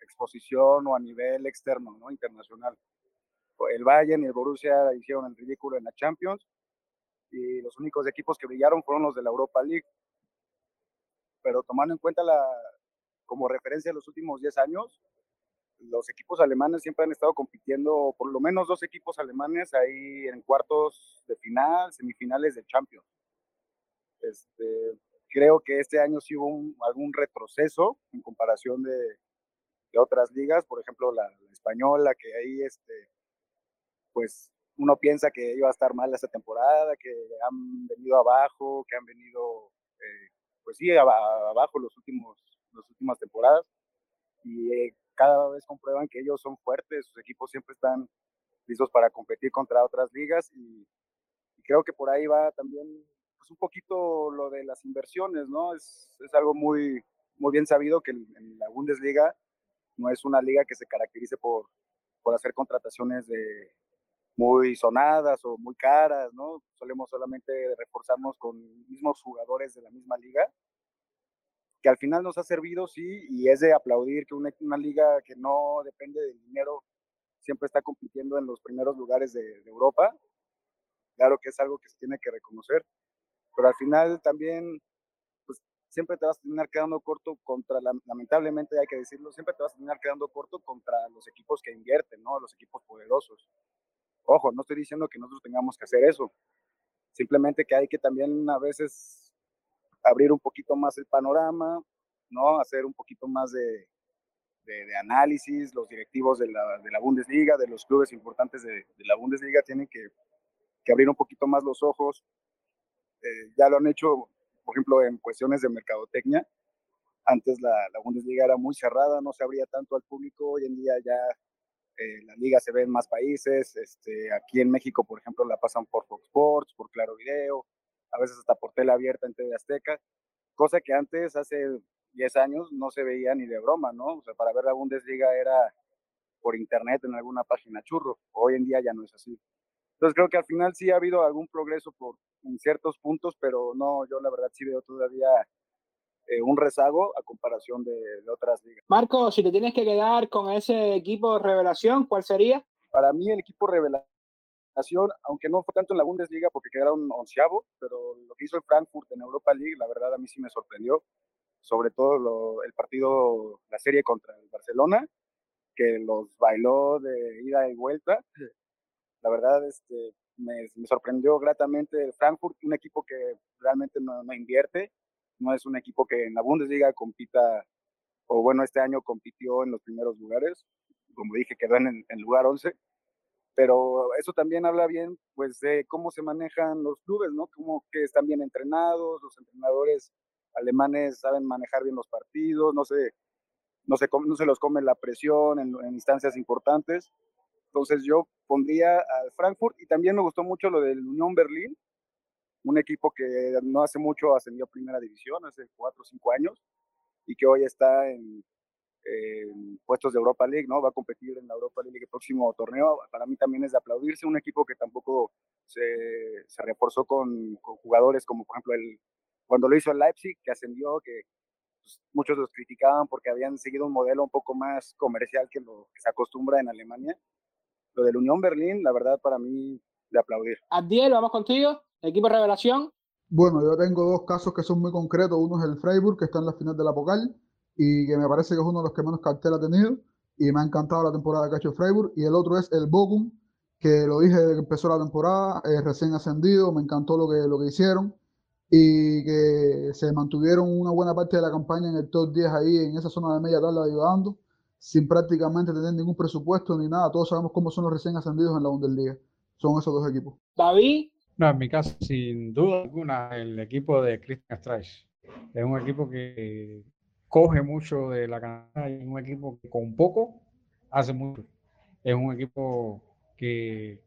exposición o a nivel externo, ¿no? Internacional. El Bayern y el Borussia hicieron el ridículo en la Champions y los únicos equipos que brillaron fueron los de la Europa League. Pero tomando en cuenta la, como referencia los últimos 10 años, los equipos alemanes siempre han estado compitiendo, por lo menos dos equipos alemanes ahí en cuartos de final, semifinales de Champions. Este, creo que este año sí hubo un, algún retroceso en comparación de, de otras ligas, por ejemplo la, la, española, que ahí este, pues uno piensa que iba a estar mal esta temporada, que han venido abajo, que han venido, eh, pues sí, abajo los últimos, las últimas temporadas. Y eh, cada vez comprueban que ellos son fuertes, sus equipos siempre están listos para competir contra otras ligas y, creo que por ahí va también pues un poquito lo de las inversiones, ¿no? Es, es algo muy, muy bien sabido que en, la Bundesliga no es una liga que se caracterice por, por hacer contrataciones de muy sonadas o muy caras, ¿no? Solemos solamente reforzarnos con mismos jugadores de la misma liga que al final nos ha servido, sí, y es de aplaudir que una, una liga que no depende del dinero siempre está compitiendo en los primeros lugares de, Europa. Claro que es algo que se tiene que reconocer, pero al final también, pues siempre te vas a terminar quedando corto contra, la, lamentablemente hay que decirlo, siempre te vas a terminar quedando corto contra los equipos que invierten, ¿no? Los equipos poderosos. Ojo, no estoy diciendo que nosotros tengamos que hacer eso, simplemente que hay que también a veces abrir un poquito más el panorama, ¿no? Hacer un poquito más de, análisis. Los directivos de la, de la, Bundesliga, de los clubes importantes de, la Bundesliga, tienen que, que, abrir un poquito más los ojos. Eh, ya lo han hecho, por ejemplo, en cuestiones de mercadotecnia. Antes la, la, Bundesliga era muy cerrada, no se abría tanto al público. Hoy en día ya eh, la liga se ve en más países. Este, aquí en México, por ejemplo, la pasan por Fox Sports, por Claro Video, a veces hasta por tela abierta en TV Azteca, cosa que antes, hace 10 años, no se veía ni de broma, ¿no? O sea, para ver la Bundesliga era por internet en alguna página churro. Hoy en día ya no es así. Entonces creo que al final sí ha habido algún progreso por, en ciertos puntos, pero no, yo la verdad sí veo todavía eh, un rezago a comparación de, de, otras ligas. Marco, si te tienes que quedar con ese equipo revelación, ¿cuál sería? Para mí el equipo revelación aunque no fue tanto en la Bundesliga porque quedaron onceavo, pero lo que hizo el Frankfurt en Europa League, la verdad a mí sí me sorprendió, sobre todo lo, el partido, la serie contra el Barcelona, que los bailó de ida y vuelta. La verdad, este, me, me sorprendió gratamente el Frankfurt, un equipo que realmente no, no, invierte, no es un equipo que en la Bundesliga compita, o bueno, este año compitió en los primeros lugares, como dije, quedó en, en lugar 11 pero eso también habla bien pues de cómo se manejan los clubes, ¿no? Cómo que están bien entrenados, los entrenadores alemanes saben manejar bien los partidos, no se, no se, no se los come la presión en, en instancias importantes. Entonces yo pondría al Frankfurt y también me gustó mucho lo del Unión Berlín, un equipo que no hace mucho ascendió a primera división, hace cuatro o cinco años, y que hoy está en, eh, puestos de Europa League, ¿no? Va a competir en la Europa League el próximo torneo. Para mí también es de aplaudirse un equipo que tampoco se, se reforzó con, con, jugadores como, por ejemplo, el, cuando lo hizo el Leipzig, que ascendió, que pues, muchos los criticaban porque habían seguido un modelo un poco más comercial que lo que se acostumbra en Alemania. Lo del Unión Berlín, la verdad, para mí, de aplaudir. Adiel, vamos contigo. Equipo revelación. Bueno, yo tengo dos casos que son muy concretos. Uno es el Freiburg, que está en la final de la Pokal y que me parece que es uno de los que menos cartel ha tenido y me ha encantado la temporada que ha hecho Freiburg. Y el otro es el Bochum, que lo dije desde que empezó la temporada, eh, recién ascendido, me encantó lo que, lo que hicieron y que se mantuvieron una buena parte de la campaña en el top 10 ahí, en esa zona de media tabla ayudando, sin prácticamente tener ningún presupuesto ni nada. Todos sabemos cómo son los recién ascendidos en la Bundesliga. Son esos dos equipos. David. No, en mi caso, sin duda alguna, el equipo de Christian Streich. Es un equipo que coge mucho de la canasta y es un equipo que con poco hace mucho. Es un equipo que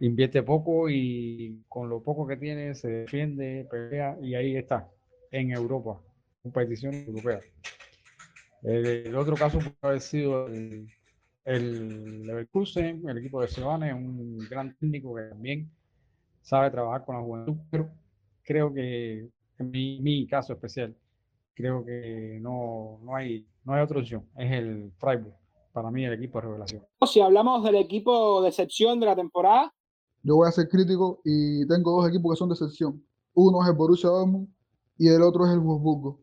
invierte poco y con lo poco que tiene se defiende, pelea y ahí está, en Europa, competición europea. El, otro caso puede haber sido el, el Leverkusen, el equipo de Sebane, un gran técnico que también sabe trabajar con la juventud, pero creo que en mi, mi caso especial, creo que no, no, hay, no hay otra opción, es el Freiburg para mí el equipo de revelación. Si hablamos del equipo de excepción de la temporada. Yo voy a ser crítico y tengo dos equipos que son de excepción. Uno es el Borussia Dortmund y el otro es el Wolfsburgo.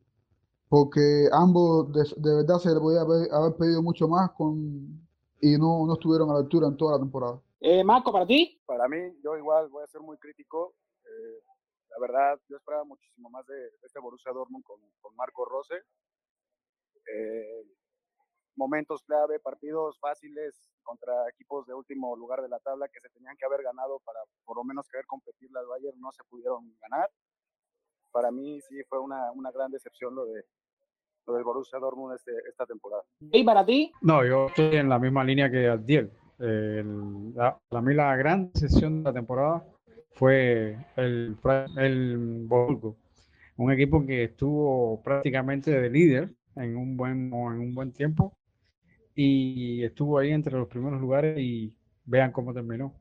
Porque ambos de, verdad se le podía haber, pedido mucho más con, y no, no estuvieron a la altura en toda la temporada. Eh, Marco, ¿para ti? Para mí, yo igual voy a ser muy crítico. Eh, la verdad, yo esperaba muchísimo más de, este Borussia Dortmund con, con Marco Rose. Eh, momentos clave, partidos fáciles contra equipos de último lugar de la tabla que se tenían que haber ganado para por lo menos querer competir al Bayern, no se pudieron ganar. Para mí sí fue una, una gran decepción lo de lo del Borussia Dortmund este, esta temporada. ¿Y para ti? No, yo estoy en la misma línea que Adiel. para mí la gran decepción de la temporada fue el, el Borgo, un equipo que estuvo prácticamente de líder en un buen, en un buen tiempo y estuvo ahí entre los primeros lugares y vean cómo terminó.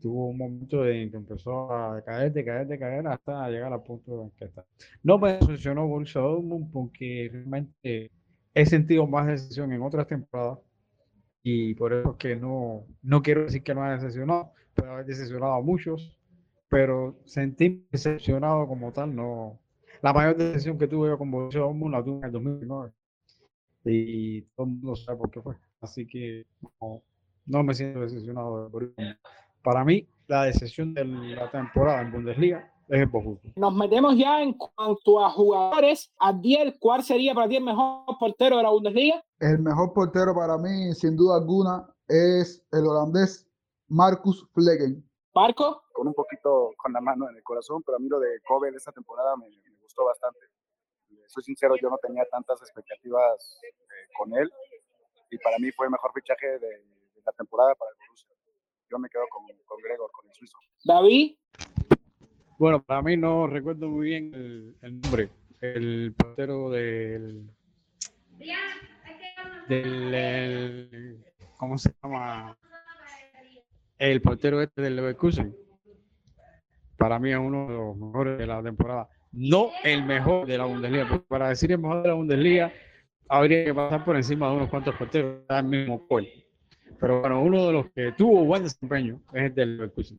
tuvo un momento en que empezó a caer, de caer, de caer hasta llegar al punto en que está. No me decepcionó Borussia Dortmund porque realmente he sentido más decepción en otras temporadas y por eso es que no, no quiero decir que no haya decepcionado, pero haber decepcionado a muchos, pero sentí decepcionado como tal, no. La mayor decepción que tuve con Borussia Dortmund la tuve en el 2009 y todo el mundo sabe por qué fue. Así que no, me siento decepcionado. Para mí, la decepción de la temporada en Bundesliga es el Bochum. Nos metemos ya en cuanto a jugadores. Adiel, ¿cuál sería para ti el mejor portero de la Bundesliga? El mejor portero para mí, sin duda alguna, es el holandés Marcus Flecken. ¿Marco? Con un poquito con la mano en el corazón, pero a mí lo de Kobe de esta temporada me gustó bastante soy sincero, yo no tenía tantas expectativas eh, con él y para mí fue el mejor fichaje de, la temporada para el Borussia. Yo me quedo con, con, Gregor, con el suizo. David. Bueno, para mí no recuerdo muy bien el, nombre. El portero del, del ¿cómo se llama? El portero este del Leverkusen. Para mí es uno de los mejores de la temporada no el mejor de la Bundesliga. para decir el mejor de la Bundesliga, habría que pasar por encima de unos cuantos porteros, el mismo Paul. Pero bueno, uno de los que tuvo buen desempeño es el del Leverkusen.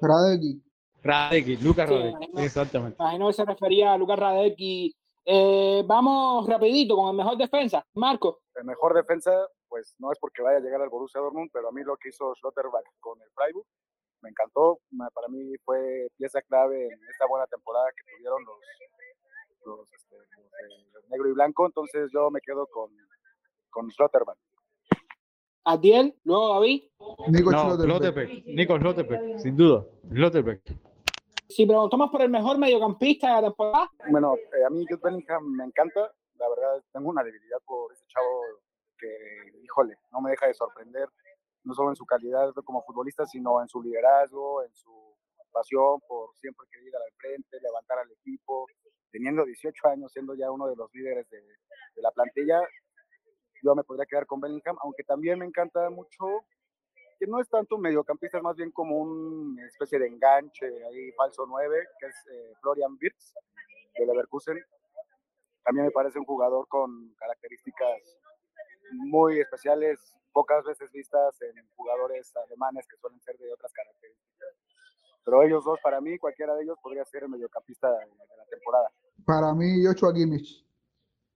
Radecki. Radecki, Lucas Radecki, exactamente. Imagino que se refería a Lucas Radecki. Eh, vamos rapidito con el mejor defensa, Marco. El mejor defensa, pues no es porque vaya a llegar al Borussia Dortmund, pero a mí lo que hizo Schlotterbeck con el Freiburg me encantó. Para mí fue pieza clave en esta buena temporada que tuvieron los, los, este, negro y blanco. Entonces yo me quedo con, con Schlotterman. Adiel, luego David. Nico no, Nico Schlotterbeck, sin duda. Schlotterbeck. Si preguntamos por el mejor mediocampista de la temporada. Bueno, eh, a mí Jude Bellingham me encanta. La verdad, tengo una debilidad por ese chavo que, híjole, no me deja de sorprender no solo en su calidad como futbolista, sino en su liderazgo, en su pasión por siempre querer ir al frente, levantar al equipo, teniendo 18 años, siendo ya uno de los líderes de, la plantilla, yo me podría quedar con Bellingham, aunque también me encanta mucho, que no es tanto un mediocampista, es más bien como una especie de enganche ahí, falso 9, que es eh, Florian Wirtz, de Leverkusen. También me parece un jugador con características muy especiales, pocas veces vistas en jugadores alemanes que suelen ser de otras características. Pero ellos dos, para mí, cualquiera de ellos podría ser el mediocampista de, la temporada. Para mí, Joshua Kimmich,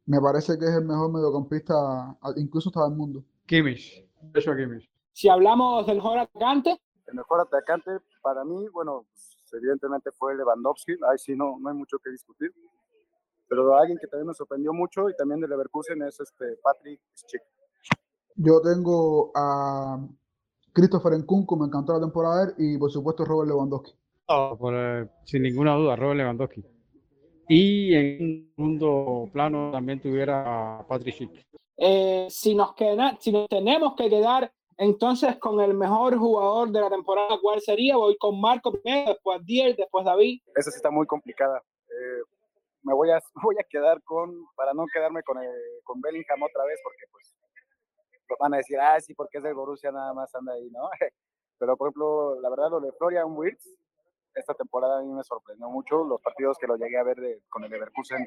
Me parece que es el mejor mediocampista, incluso hasta del mundo. Kimmich, eso a Kimmich. Si hablamos del mejor atacante, El mejor atacante para mí, bueno, pues, evidentemente fue Lewandowski, ahí sí no, no hay mucho que discutir. Pero alguien que también me sorprendió mucho y también de Leverkusen es este Patrick Schick. Yo tengo a Christopher Nkunku, me encantó la temporada de él, y por supuesto Robert Lewandowski. No, por, eh, sin ninguna duda, Robert Lewandowski. Y en un segundo plano también tuviera a Patrick Schick. eh, si, nos queda, si nos tenemos que quedar entonces con el mejor jugador de la temporada, ¿cuál sería? Voy con Marco primero, después Dier, después David. Esa sí está muy complicada. Eh, me voy a, [laughs] voy a quedar con, para no quedarme con, eh, con Bellingham otra vez, porque pues van a decir, ah, sí, porque es del Borussia nada más anda ahí, ¿no? [laughs] Pero por ejemplo, la verdad, lo de Florian Wirtz, esta temporada a mí me sorprendió mucho. Los partidos que lo llegué a ver de- con el Leverkusen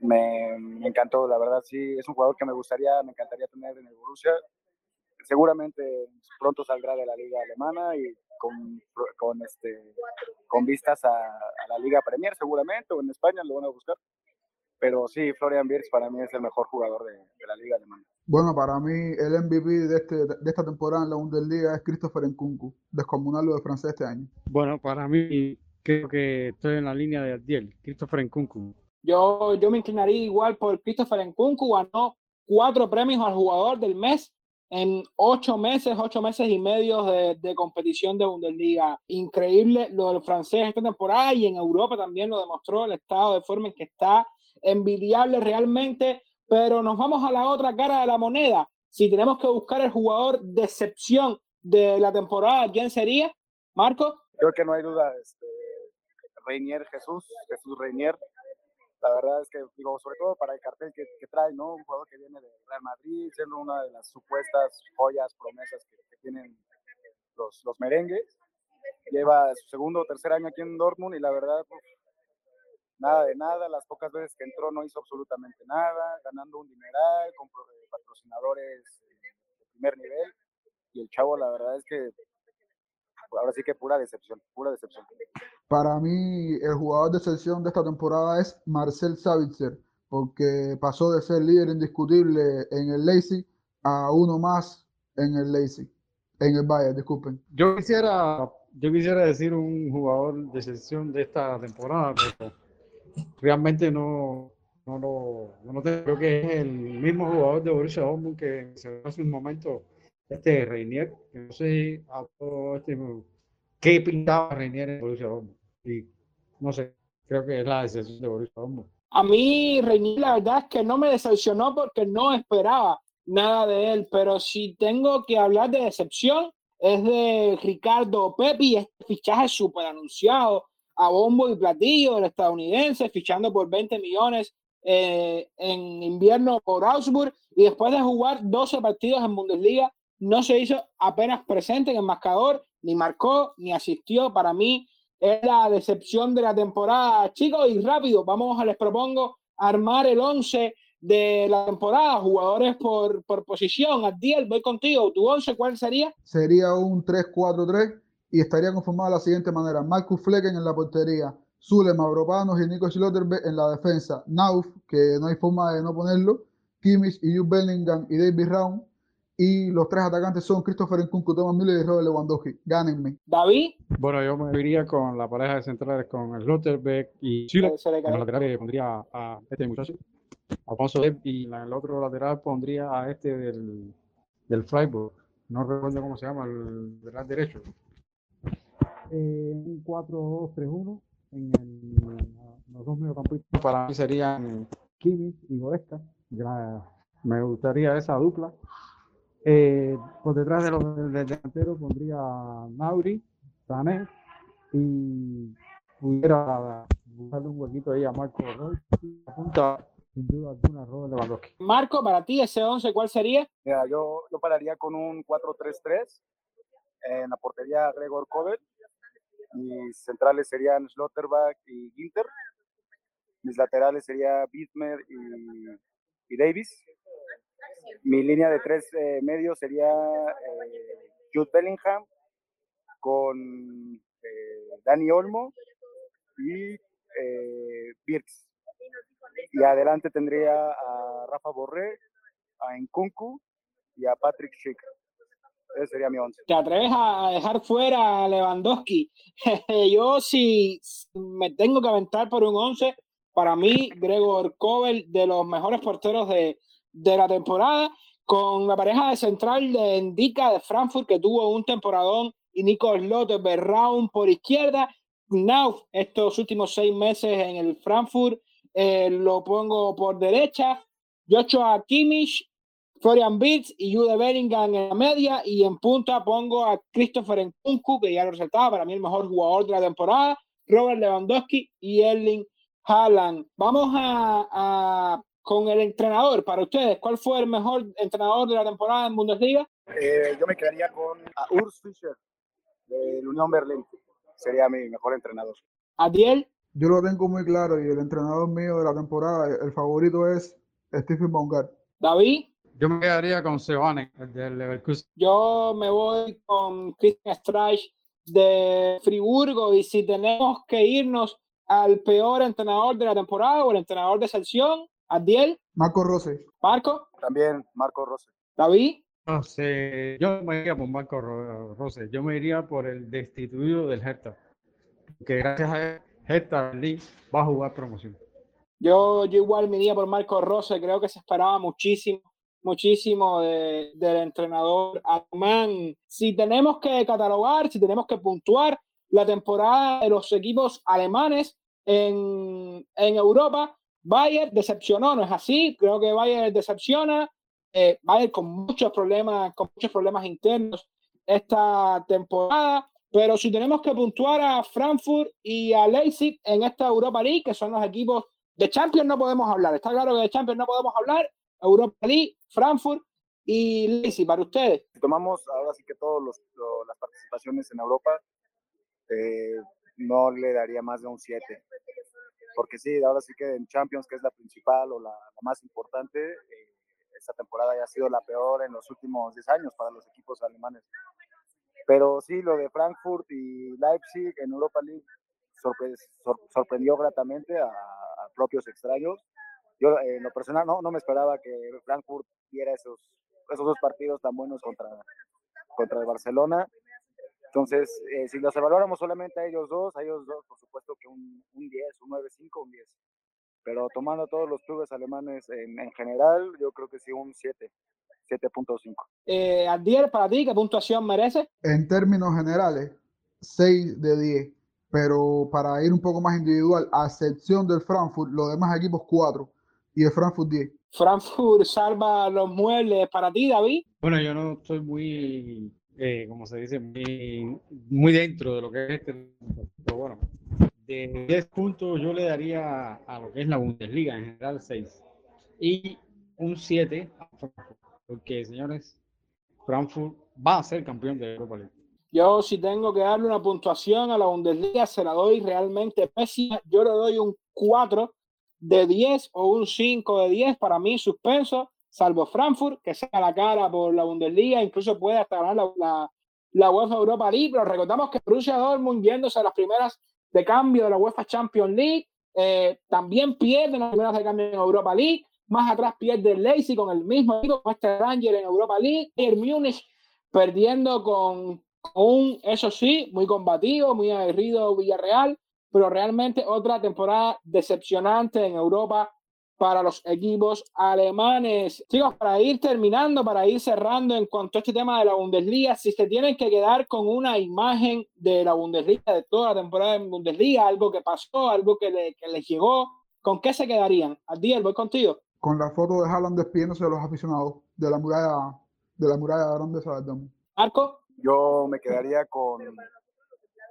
me, me encantó, la verdad, sí, es un jugador que me gustaría, me encantaría tener en el Borussia. Seguramente pronto saldrá de la liga alemana y con, con, este, con vistas a, a la liga Premier seguramente, o en España lo van a buscar. Pero sí, Florian Wirtz para mí es el mejor jugador de, de la liga alemana. Bueno, para mí el MVP de, este, de esta temporada en la Bundesliga es Christopher Nkunku, descomunal lo de francés este año. Bueno, para mí creo que estoy en la línea de Adiel, Christopher Nkunku. Yo, yo me inclinaría igual por Christopher Nkunku, ganó cuatro premios al jugador del mes en ocho meses, ocho meses y medio de, de competición de Bundesliga. Increíble lo del francés esta temporada y en Europa también lo demostró el estado de forma en que está envidiable realmente, pero nos vamos a la otra cara de la moneda. Si tenemos que buscar el jugador de excepción de la temporada, ¿quién sería? Marco. Creo que no hay duda, este, Reinier Jesús, Jesús Reinier. La verdad es que, digo, sobre todo para el cartel que, trae, ¿no? Un jugador que viene de Real Madrid, siendo una de las supuestas joyas, promesas que, tienen los, los merengues. Lleva su segundo o tercer año aquí en Dortmund y la verdad, uf, nada de nada. Las pocas veces que entró no hizo absolutamente nada, ganando un dineral con pro- patrocinadores eh, de primer nivel. Y el chavo, la verdad es que ahora sí que pura decepción, pura decepción. Para mí, el jugador de excepción de esta temporada es Marcel Savitzer, porque pasó de ser líder indiscutible en el Leipzig a uno más en el Leipzig, en el Bayern, disculpen. Yo quisiera, yo quisiera decir un jugador de excepción de esta temporada, pero realmente no, no lo, no lo tengo. Creo que es el mismo jugador de Borussia Dortmund que se hace un momento, este Reinier, no sé este qué pintaba Reinier en Borussia Dortmund. Y no sé, creo que es la excepción de Borussia Dortmund. A mí, Reinier, la verdad es que no me decepcionó porque no esperaba nada de él, pero si tengo que hablar de decepción, es de Ricardo Pepi, este fichaje súper anunciado a bombo y platillo del estadounidense, fichando por 20 millones eh, en invierno por Augsburg y después de jugar 12 partidos en Bundesliga, no se hizo apenas presente en el marcador, ni marcó, ni asistió. Para mí, es la decepción de la temporada, chicos. Y rápido, vamos a les propongo armar el 11 de la temporada, jugadores por, por posición. Adiel, voy contigo. ¿Tu 11 cuál sería? Sería un 3-4-3 y estaría conformado de la siguiente manera. Marcus Flecken en la portería, Zule, Mavropanos y Nico Schlotterbeck en la defensa. Nauf, que no hay forma de no ponerlo, Kimmich y Jude Bellingham y David Raum. Y los tres atacantes son Christopher Nkunku, Thomas Müller y Robert Lewandowski. Gánenme. David. Bueno, yo me iría con la pareja de centrales con Slotterbeck y Süle. Se le En cayó. los laterales pondría a este muchacho, Alfonso Lev, y en el otro lateral pondría a este del, del Freiburg. No recuerdo cómo se llama, el lateral derecho. Eh, un 4-2-3-1 en el, los dos mediocampistas para mí serían Kimmich y Goretzka. Me gustaría esa dupla. Eh, por detrás de los del delantero pondría a Nauri, Sané y pudiera buscarle un huequito ahí a Marco Roy. Apunta sin duda alguna Robert Lewandowski. Marco, para ti ese 11 cuál sería? Mira, yo, yo pararía con un 4-3-3. En la portería Gregor Kobel. Mis centrales serían Schlotterbeck y Ginter. Mis laterales serían Bismer y, y Davis. Mi línea de tres eh, medios sería eh, Jude Bellingham con eh, Dani Olmo y eh, Birks. Y adelante tendría a Rafa Borré, a Nkunku y a Patrick Schick. Ese sería mi once. ¿Te atreves a dejar fuera a Lewandowski? [laughs] Yo si me tengo que aventar por un once, para mí Gregor Kobel de los mejores porteros de, de la temporada, con la pareja de central de Indica de Frankfurt que tuvo un temporadón y Nico Slotter, por izquierda. Now, estos últimos seis meses en el Frankfurt, eh, lo pongo por derecha. Joshua Kimmich, Florian Beats y Jude Bellingham en la media. Y en punta pongo a Christopher Nkunku, que ya lo resaltaba, para mí el mejor jugador de la temporada. Robert Lewandowski y Erling Haaland. Vamos a con el entrenador. Para ustedes, ¿cuál fue el mejor entrenador de la temporada en Bundesliga? Eh, yo me quedaría con a Urs Fischer del Unión Berlín. Sería mi mejor entrenador. Adiel. Yo lo tengo muy claro y el entrenador mío de la temporada, el favorito es Stephen Baumgart. David. Yo me quedaría con Sebane, el del Leverkusen. Yo me voy con Christian Streich de Friburgo y si tenemos que irnos al peor entrenador de la temporada o el entrenador de selección, Adiel. Marco Rose. Marco. También Marco Rose. David. No sé, yo me iría por Marco Rose. Yo me iría por el destituido del Hertha. Que gracias a Hertha va a jugar promoción. Yo, yo igual me iría por Marco Rose. Creo que se esperaba muchísimo, muchísimo de, del entrenador alemán. Si tenemos que catalogar, si tenemos que puntuar la temporada de los equipos alemanes en, en Europa, Bayern decepcionó, ¿no es así? Creo que Bayern decepciona. Eh, Bayern con muchos problemas, con muchos problemas internos esta temporada. Pero si tenemos que puntuar a Frankfurt y a Leipzig en esta Europa League, que son los equipos de Champions, no podemos hablar. Está claro que de Champions no podemos hablar. Europa League, Frankfurt y Leipzig, para ustedes. Si tomamos ahora sí que todas las participaciones en Europa, eh, no le daría más de un 7 porque sí, ahora sí que en Champions, que es la principal o la, más importante, eh, esta temporada ya ha sido la peor en los últimos 10 años para los equipos alemanes. Pero sí, lo de Frankfurt y Leipzig en Europa League sorprendió gratamente a, propios extraños. Yo en lo personal no, no me esperaba que Frankfurt diera esos, esos dos partidos tan buenos contra, contra el Barcelona entonces, eh, si los evaluáramos solamente a ellos dos, a ellos dos, por supuesto que un, un 10, un 9-5, un 10. Pero tomando todos los clubes alemanes en, en general, yo creo que sí, un 7, 7.5. Eh, Adiel, para ti, ¿qué puntuación merece? En términos generales, 6 de 10. Pero para ir un poco más individual, a excepción del Frankfurt, los demás equipos 4 y el Frankfurt 10. Frankfurt salva los muebles para ti, David. Bueno, yo no estoy muy eh, como se dice, muy, muy, dentro de lo que es este. Pero bueno, de 10 puntos yo le daría a lo que es la Bundesliga en general 6. Y un 7 a Frankfurt. Porque, señores, Frankfurt va a ser campeón de Europa League. Yo si tengo que darle una puntuación a la Bundesliga, se la doy realmente pésima. Yo le doy un 4 de 10 o un 5 de 10 para mí suspenso salvo Frankfurt, que sea la cara por la Bundesliga, incluso puede hasta ganar la, la, la UEFA Europa League, pero recordamos que Borussia Dortmund, viéndose a las primeras de cambio de la UEFA Champions League, eh, también pierde las primeras de cambio en Europa League, más atrás pierde el Leipzig con el mismo equipo, con este Ranger en Europa League, el Múnich perdiendo con un, eso sí, muy combativo, muy aguerrido Villarreal, pero realmente otra temporada decepcionante en Europa para los equipos alemanes. Chicos, para ir terminando, para ir cerrando en cuanto a este tema de la Bundesliga, si se tienen que quedar con una imagen de la Bundesliga, de toda la temporada en Bundesliga, algo que pasó, algo que, le, que les llegó, ¿con qué se quedarían? Adiel, voy contigo. Con la foto de Haaland despidiéndose de los aficionados de la muralla de la muralla grande de Saddam. Marco. Yo me quedaría con,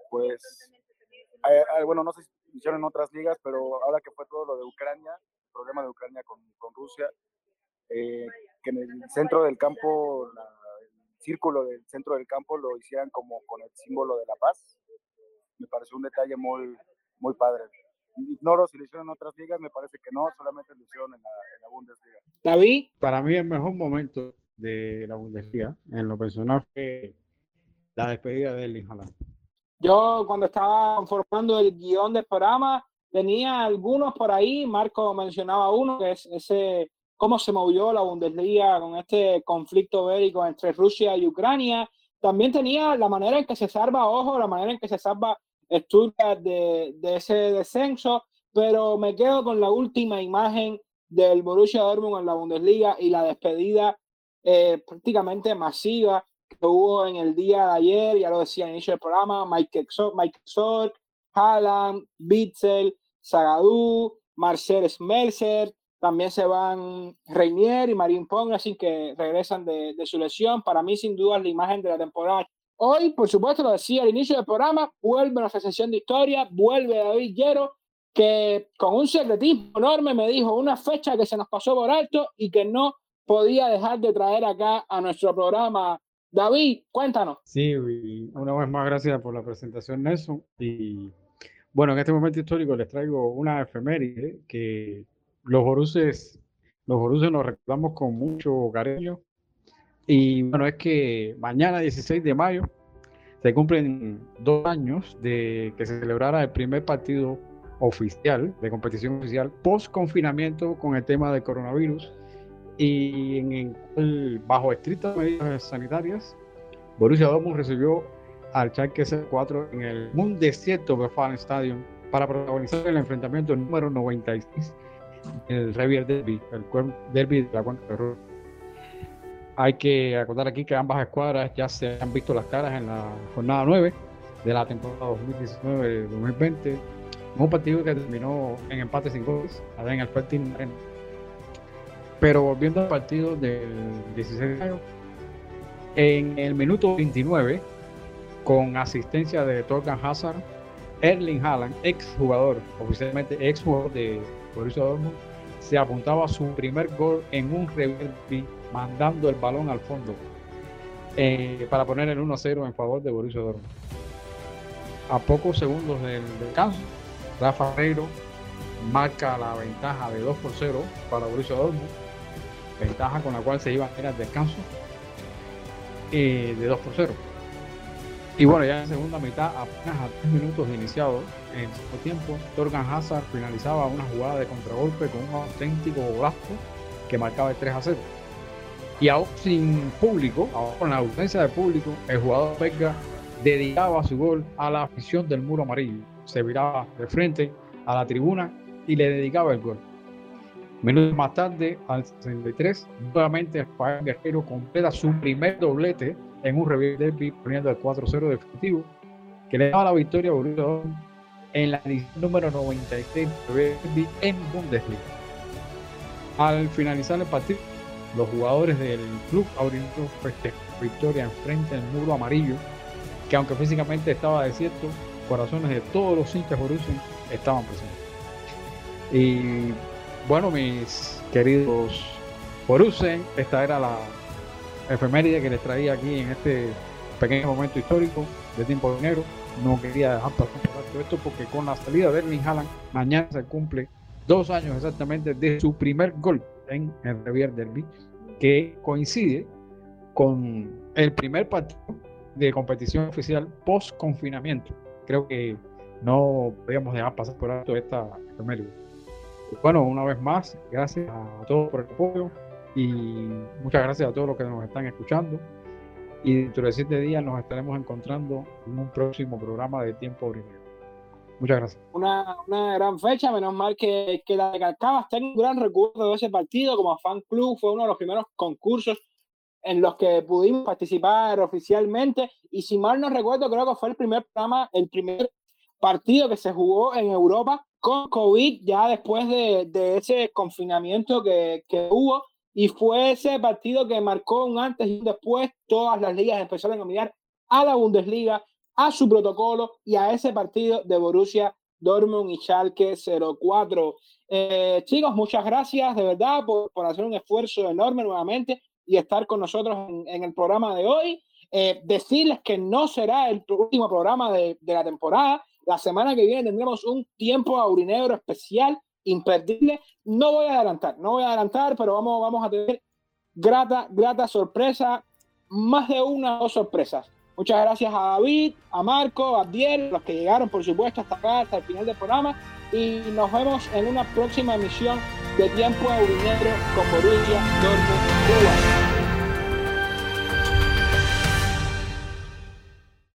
pues, eh, eh, bueno, no sé si hicieron en otras ligas, pero ahora que fue todo lo de Ucrania, problema de Ucrania con, con Rusia, eh, que en el centro del campo, el círculo del centro del campo lo hicieran como con el símbolo de la paz. Me pareció un detalle muy, muy padre. Ignoro si lo hicieron en otras ligas, me parece que no, solamente lo hicieron en la, en la Bundesliga. David. Para mí el mejor momento de la Bundesliga, en lo personal, fue la despedida de Erling Haaland. Yo cuando estaba formando el guion del programa, tenía algunos por ahí, Marco mencionaba uno, que es ese cómo se movió la Bundesliga con este conflicto bélico entre Rusia y Ucrania. También tenía la manera en que se salva, ojo, la manera en que se salva Stuttgart de, de ese descenso, pero me quedo con la última imagen del Borussia Dortmund en la Bundesliga y la despedida eh, prácticamente masiva que hubo en el día de ayer, ya lo decía al inicio del programa, Mike Sork, Haaland, Bitzel, Zagadou, Marcel Smelser, también se van Reinier y Marín Pong, así que regresan de, de, su lesión. Para mí, sin duda, es la imagen de la temporada. Hoy, por supuesto, lo decía al inicio del programa, vuelve nuestra sesión de historia, vuelve David Llero, que con un secretismo enorme me dijo una fecha que se nos pasó por alto y que no podía dejar de traer acá a nuestro programa. David, cuéntanos. Sí, una vez más gracias por la presentación, Nelson. Y bueno, en este momento histórico les traigo una efeméride que los Boruses, los Boruses nos recordamos con mucho cariño. Y bueno, es que mañana, 16 de mayo, se cumplen dos años de que se celebrara el primer partido oficial, de competición oficial, post confinamiento con el tema del coronavirus y en, bajo estrictas medidas sanitarias, Borussia Dortmund recibió al Schalke 04 en el Mundesieto Westfalen Stadium para protagonizar el enfrentamiento número 96 del Revier Derby, el derby de la Cuenca de. Hay que acordar aquí que ambas escuadras ya se han visto las caras en la jornada 9 de la temporada 2019-2020 un partido que terminó en empate sin goles, en el Fertin Pero volviendo al partido del 16 de mayo, en el minuto 29, con asistencia de Torgan Hazard, Erling Haaland, ex jugador, oficialmente ex jugador de Borussia Dortmund, se apuntaba su primer gol en un revés mandando el balón al fondo eh, para poner el 1-0 en favor de Borussia Dortmund. A pocos segundos del descanso, Rafa Ferreiro marca la ventaja de 2 por 0 para Borussia Dortmund, ventaja con la cual se iba a ir al descanso eh, de 2 por 0. Y bueno, ya en segunda mitad, apenas a 3 minutos de iniciado, en su tiempo, Torgan Hazard finalizaba una jugada de contragolpe con un auténtico golazo que marcaba el 3 a 0. Y aún sin público, aún con la ausencia de público, el jugador belga dedicaba su gol a la afición del muro amarillo se viraba de frente a la tribuna y le dedicaba el gol. Minutos más tarde, al 63, nuevamente Rafael Guerrero completa su primer doblete en un revés derby poniendo el 4-0 definitivo que le daba la victoria a Borussia en la edición número 93 de derby en Bundesliga. Al finalizar el partido, los jugadores del club abrieron victoria en frente del muro amarillo, que aunque físicamente estaba desierto, corazones de todos los hinchas Borussia estaban presentes. Y bueno, mis queridos Borussia, esta era la efeméride que les traía aquí en este pequeño momento histórico de tiempo de enero. No quería dejar pasar por esto porque con la salida de Erling Haaland, mañana se cumple dos años exactamente de su primer gol en el Revier Derby, que coincide con el primer partido de competición oficial post confinamiento creo que no podíamos dejar pasar por alto esta efeméride. Bueno, una vez más, gracias a todos por el apoyo y muchas gracias a todos los que nos están escuchando. Y dentro de siete días nos estaremos encontrando en un próximo programa de Tiempo Ordinario. Muchas gracias. Una, una, gran fecha, menos mal que, que la de Calcabas tengo un gran recuerdo de ese partido como fan club, fue uno de los primeros concursos en los que pudimos participar oficialmente y si mal no recuerdo creo que fue el primer programa, el primer partido que se jugó en Europa con COVID ya después de, de ese confinamiento que, que, hubo y fue ese partido que marcó un antes y un después todas las ligas empezaron a mirar a la Bundesliga, a su protocolo y a ese partido de Borussia Dortmund y Schalke 04. Eh, chicos, muchas gracias de verdad por, por hacer un esfuerzo enorme nuevamente y estar con nosotros en, el programa de hoy. Eh, decirles que no será el último programa de, de, la temporada. La semana que viene tendremos un tiempo aurinegro especial, imperdible. No voy a adelantar, no voy a adelantar, pero vamos, vamos a tener grata, grata sorpresa, más de una o dos sorpresas. Muchas gracias a David, a Marco, a Abdiel, los que llegaron, por supuesto, hasta acá, hasta el final del programa. y nos vemos en una próxima emisión de Tiempo Aurinegro con Borussia Dortmund Cuba.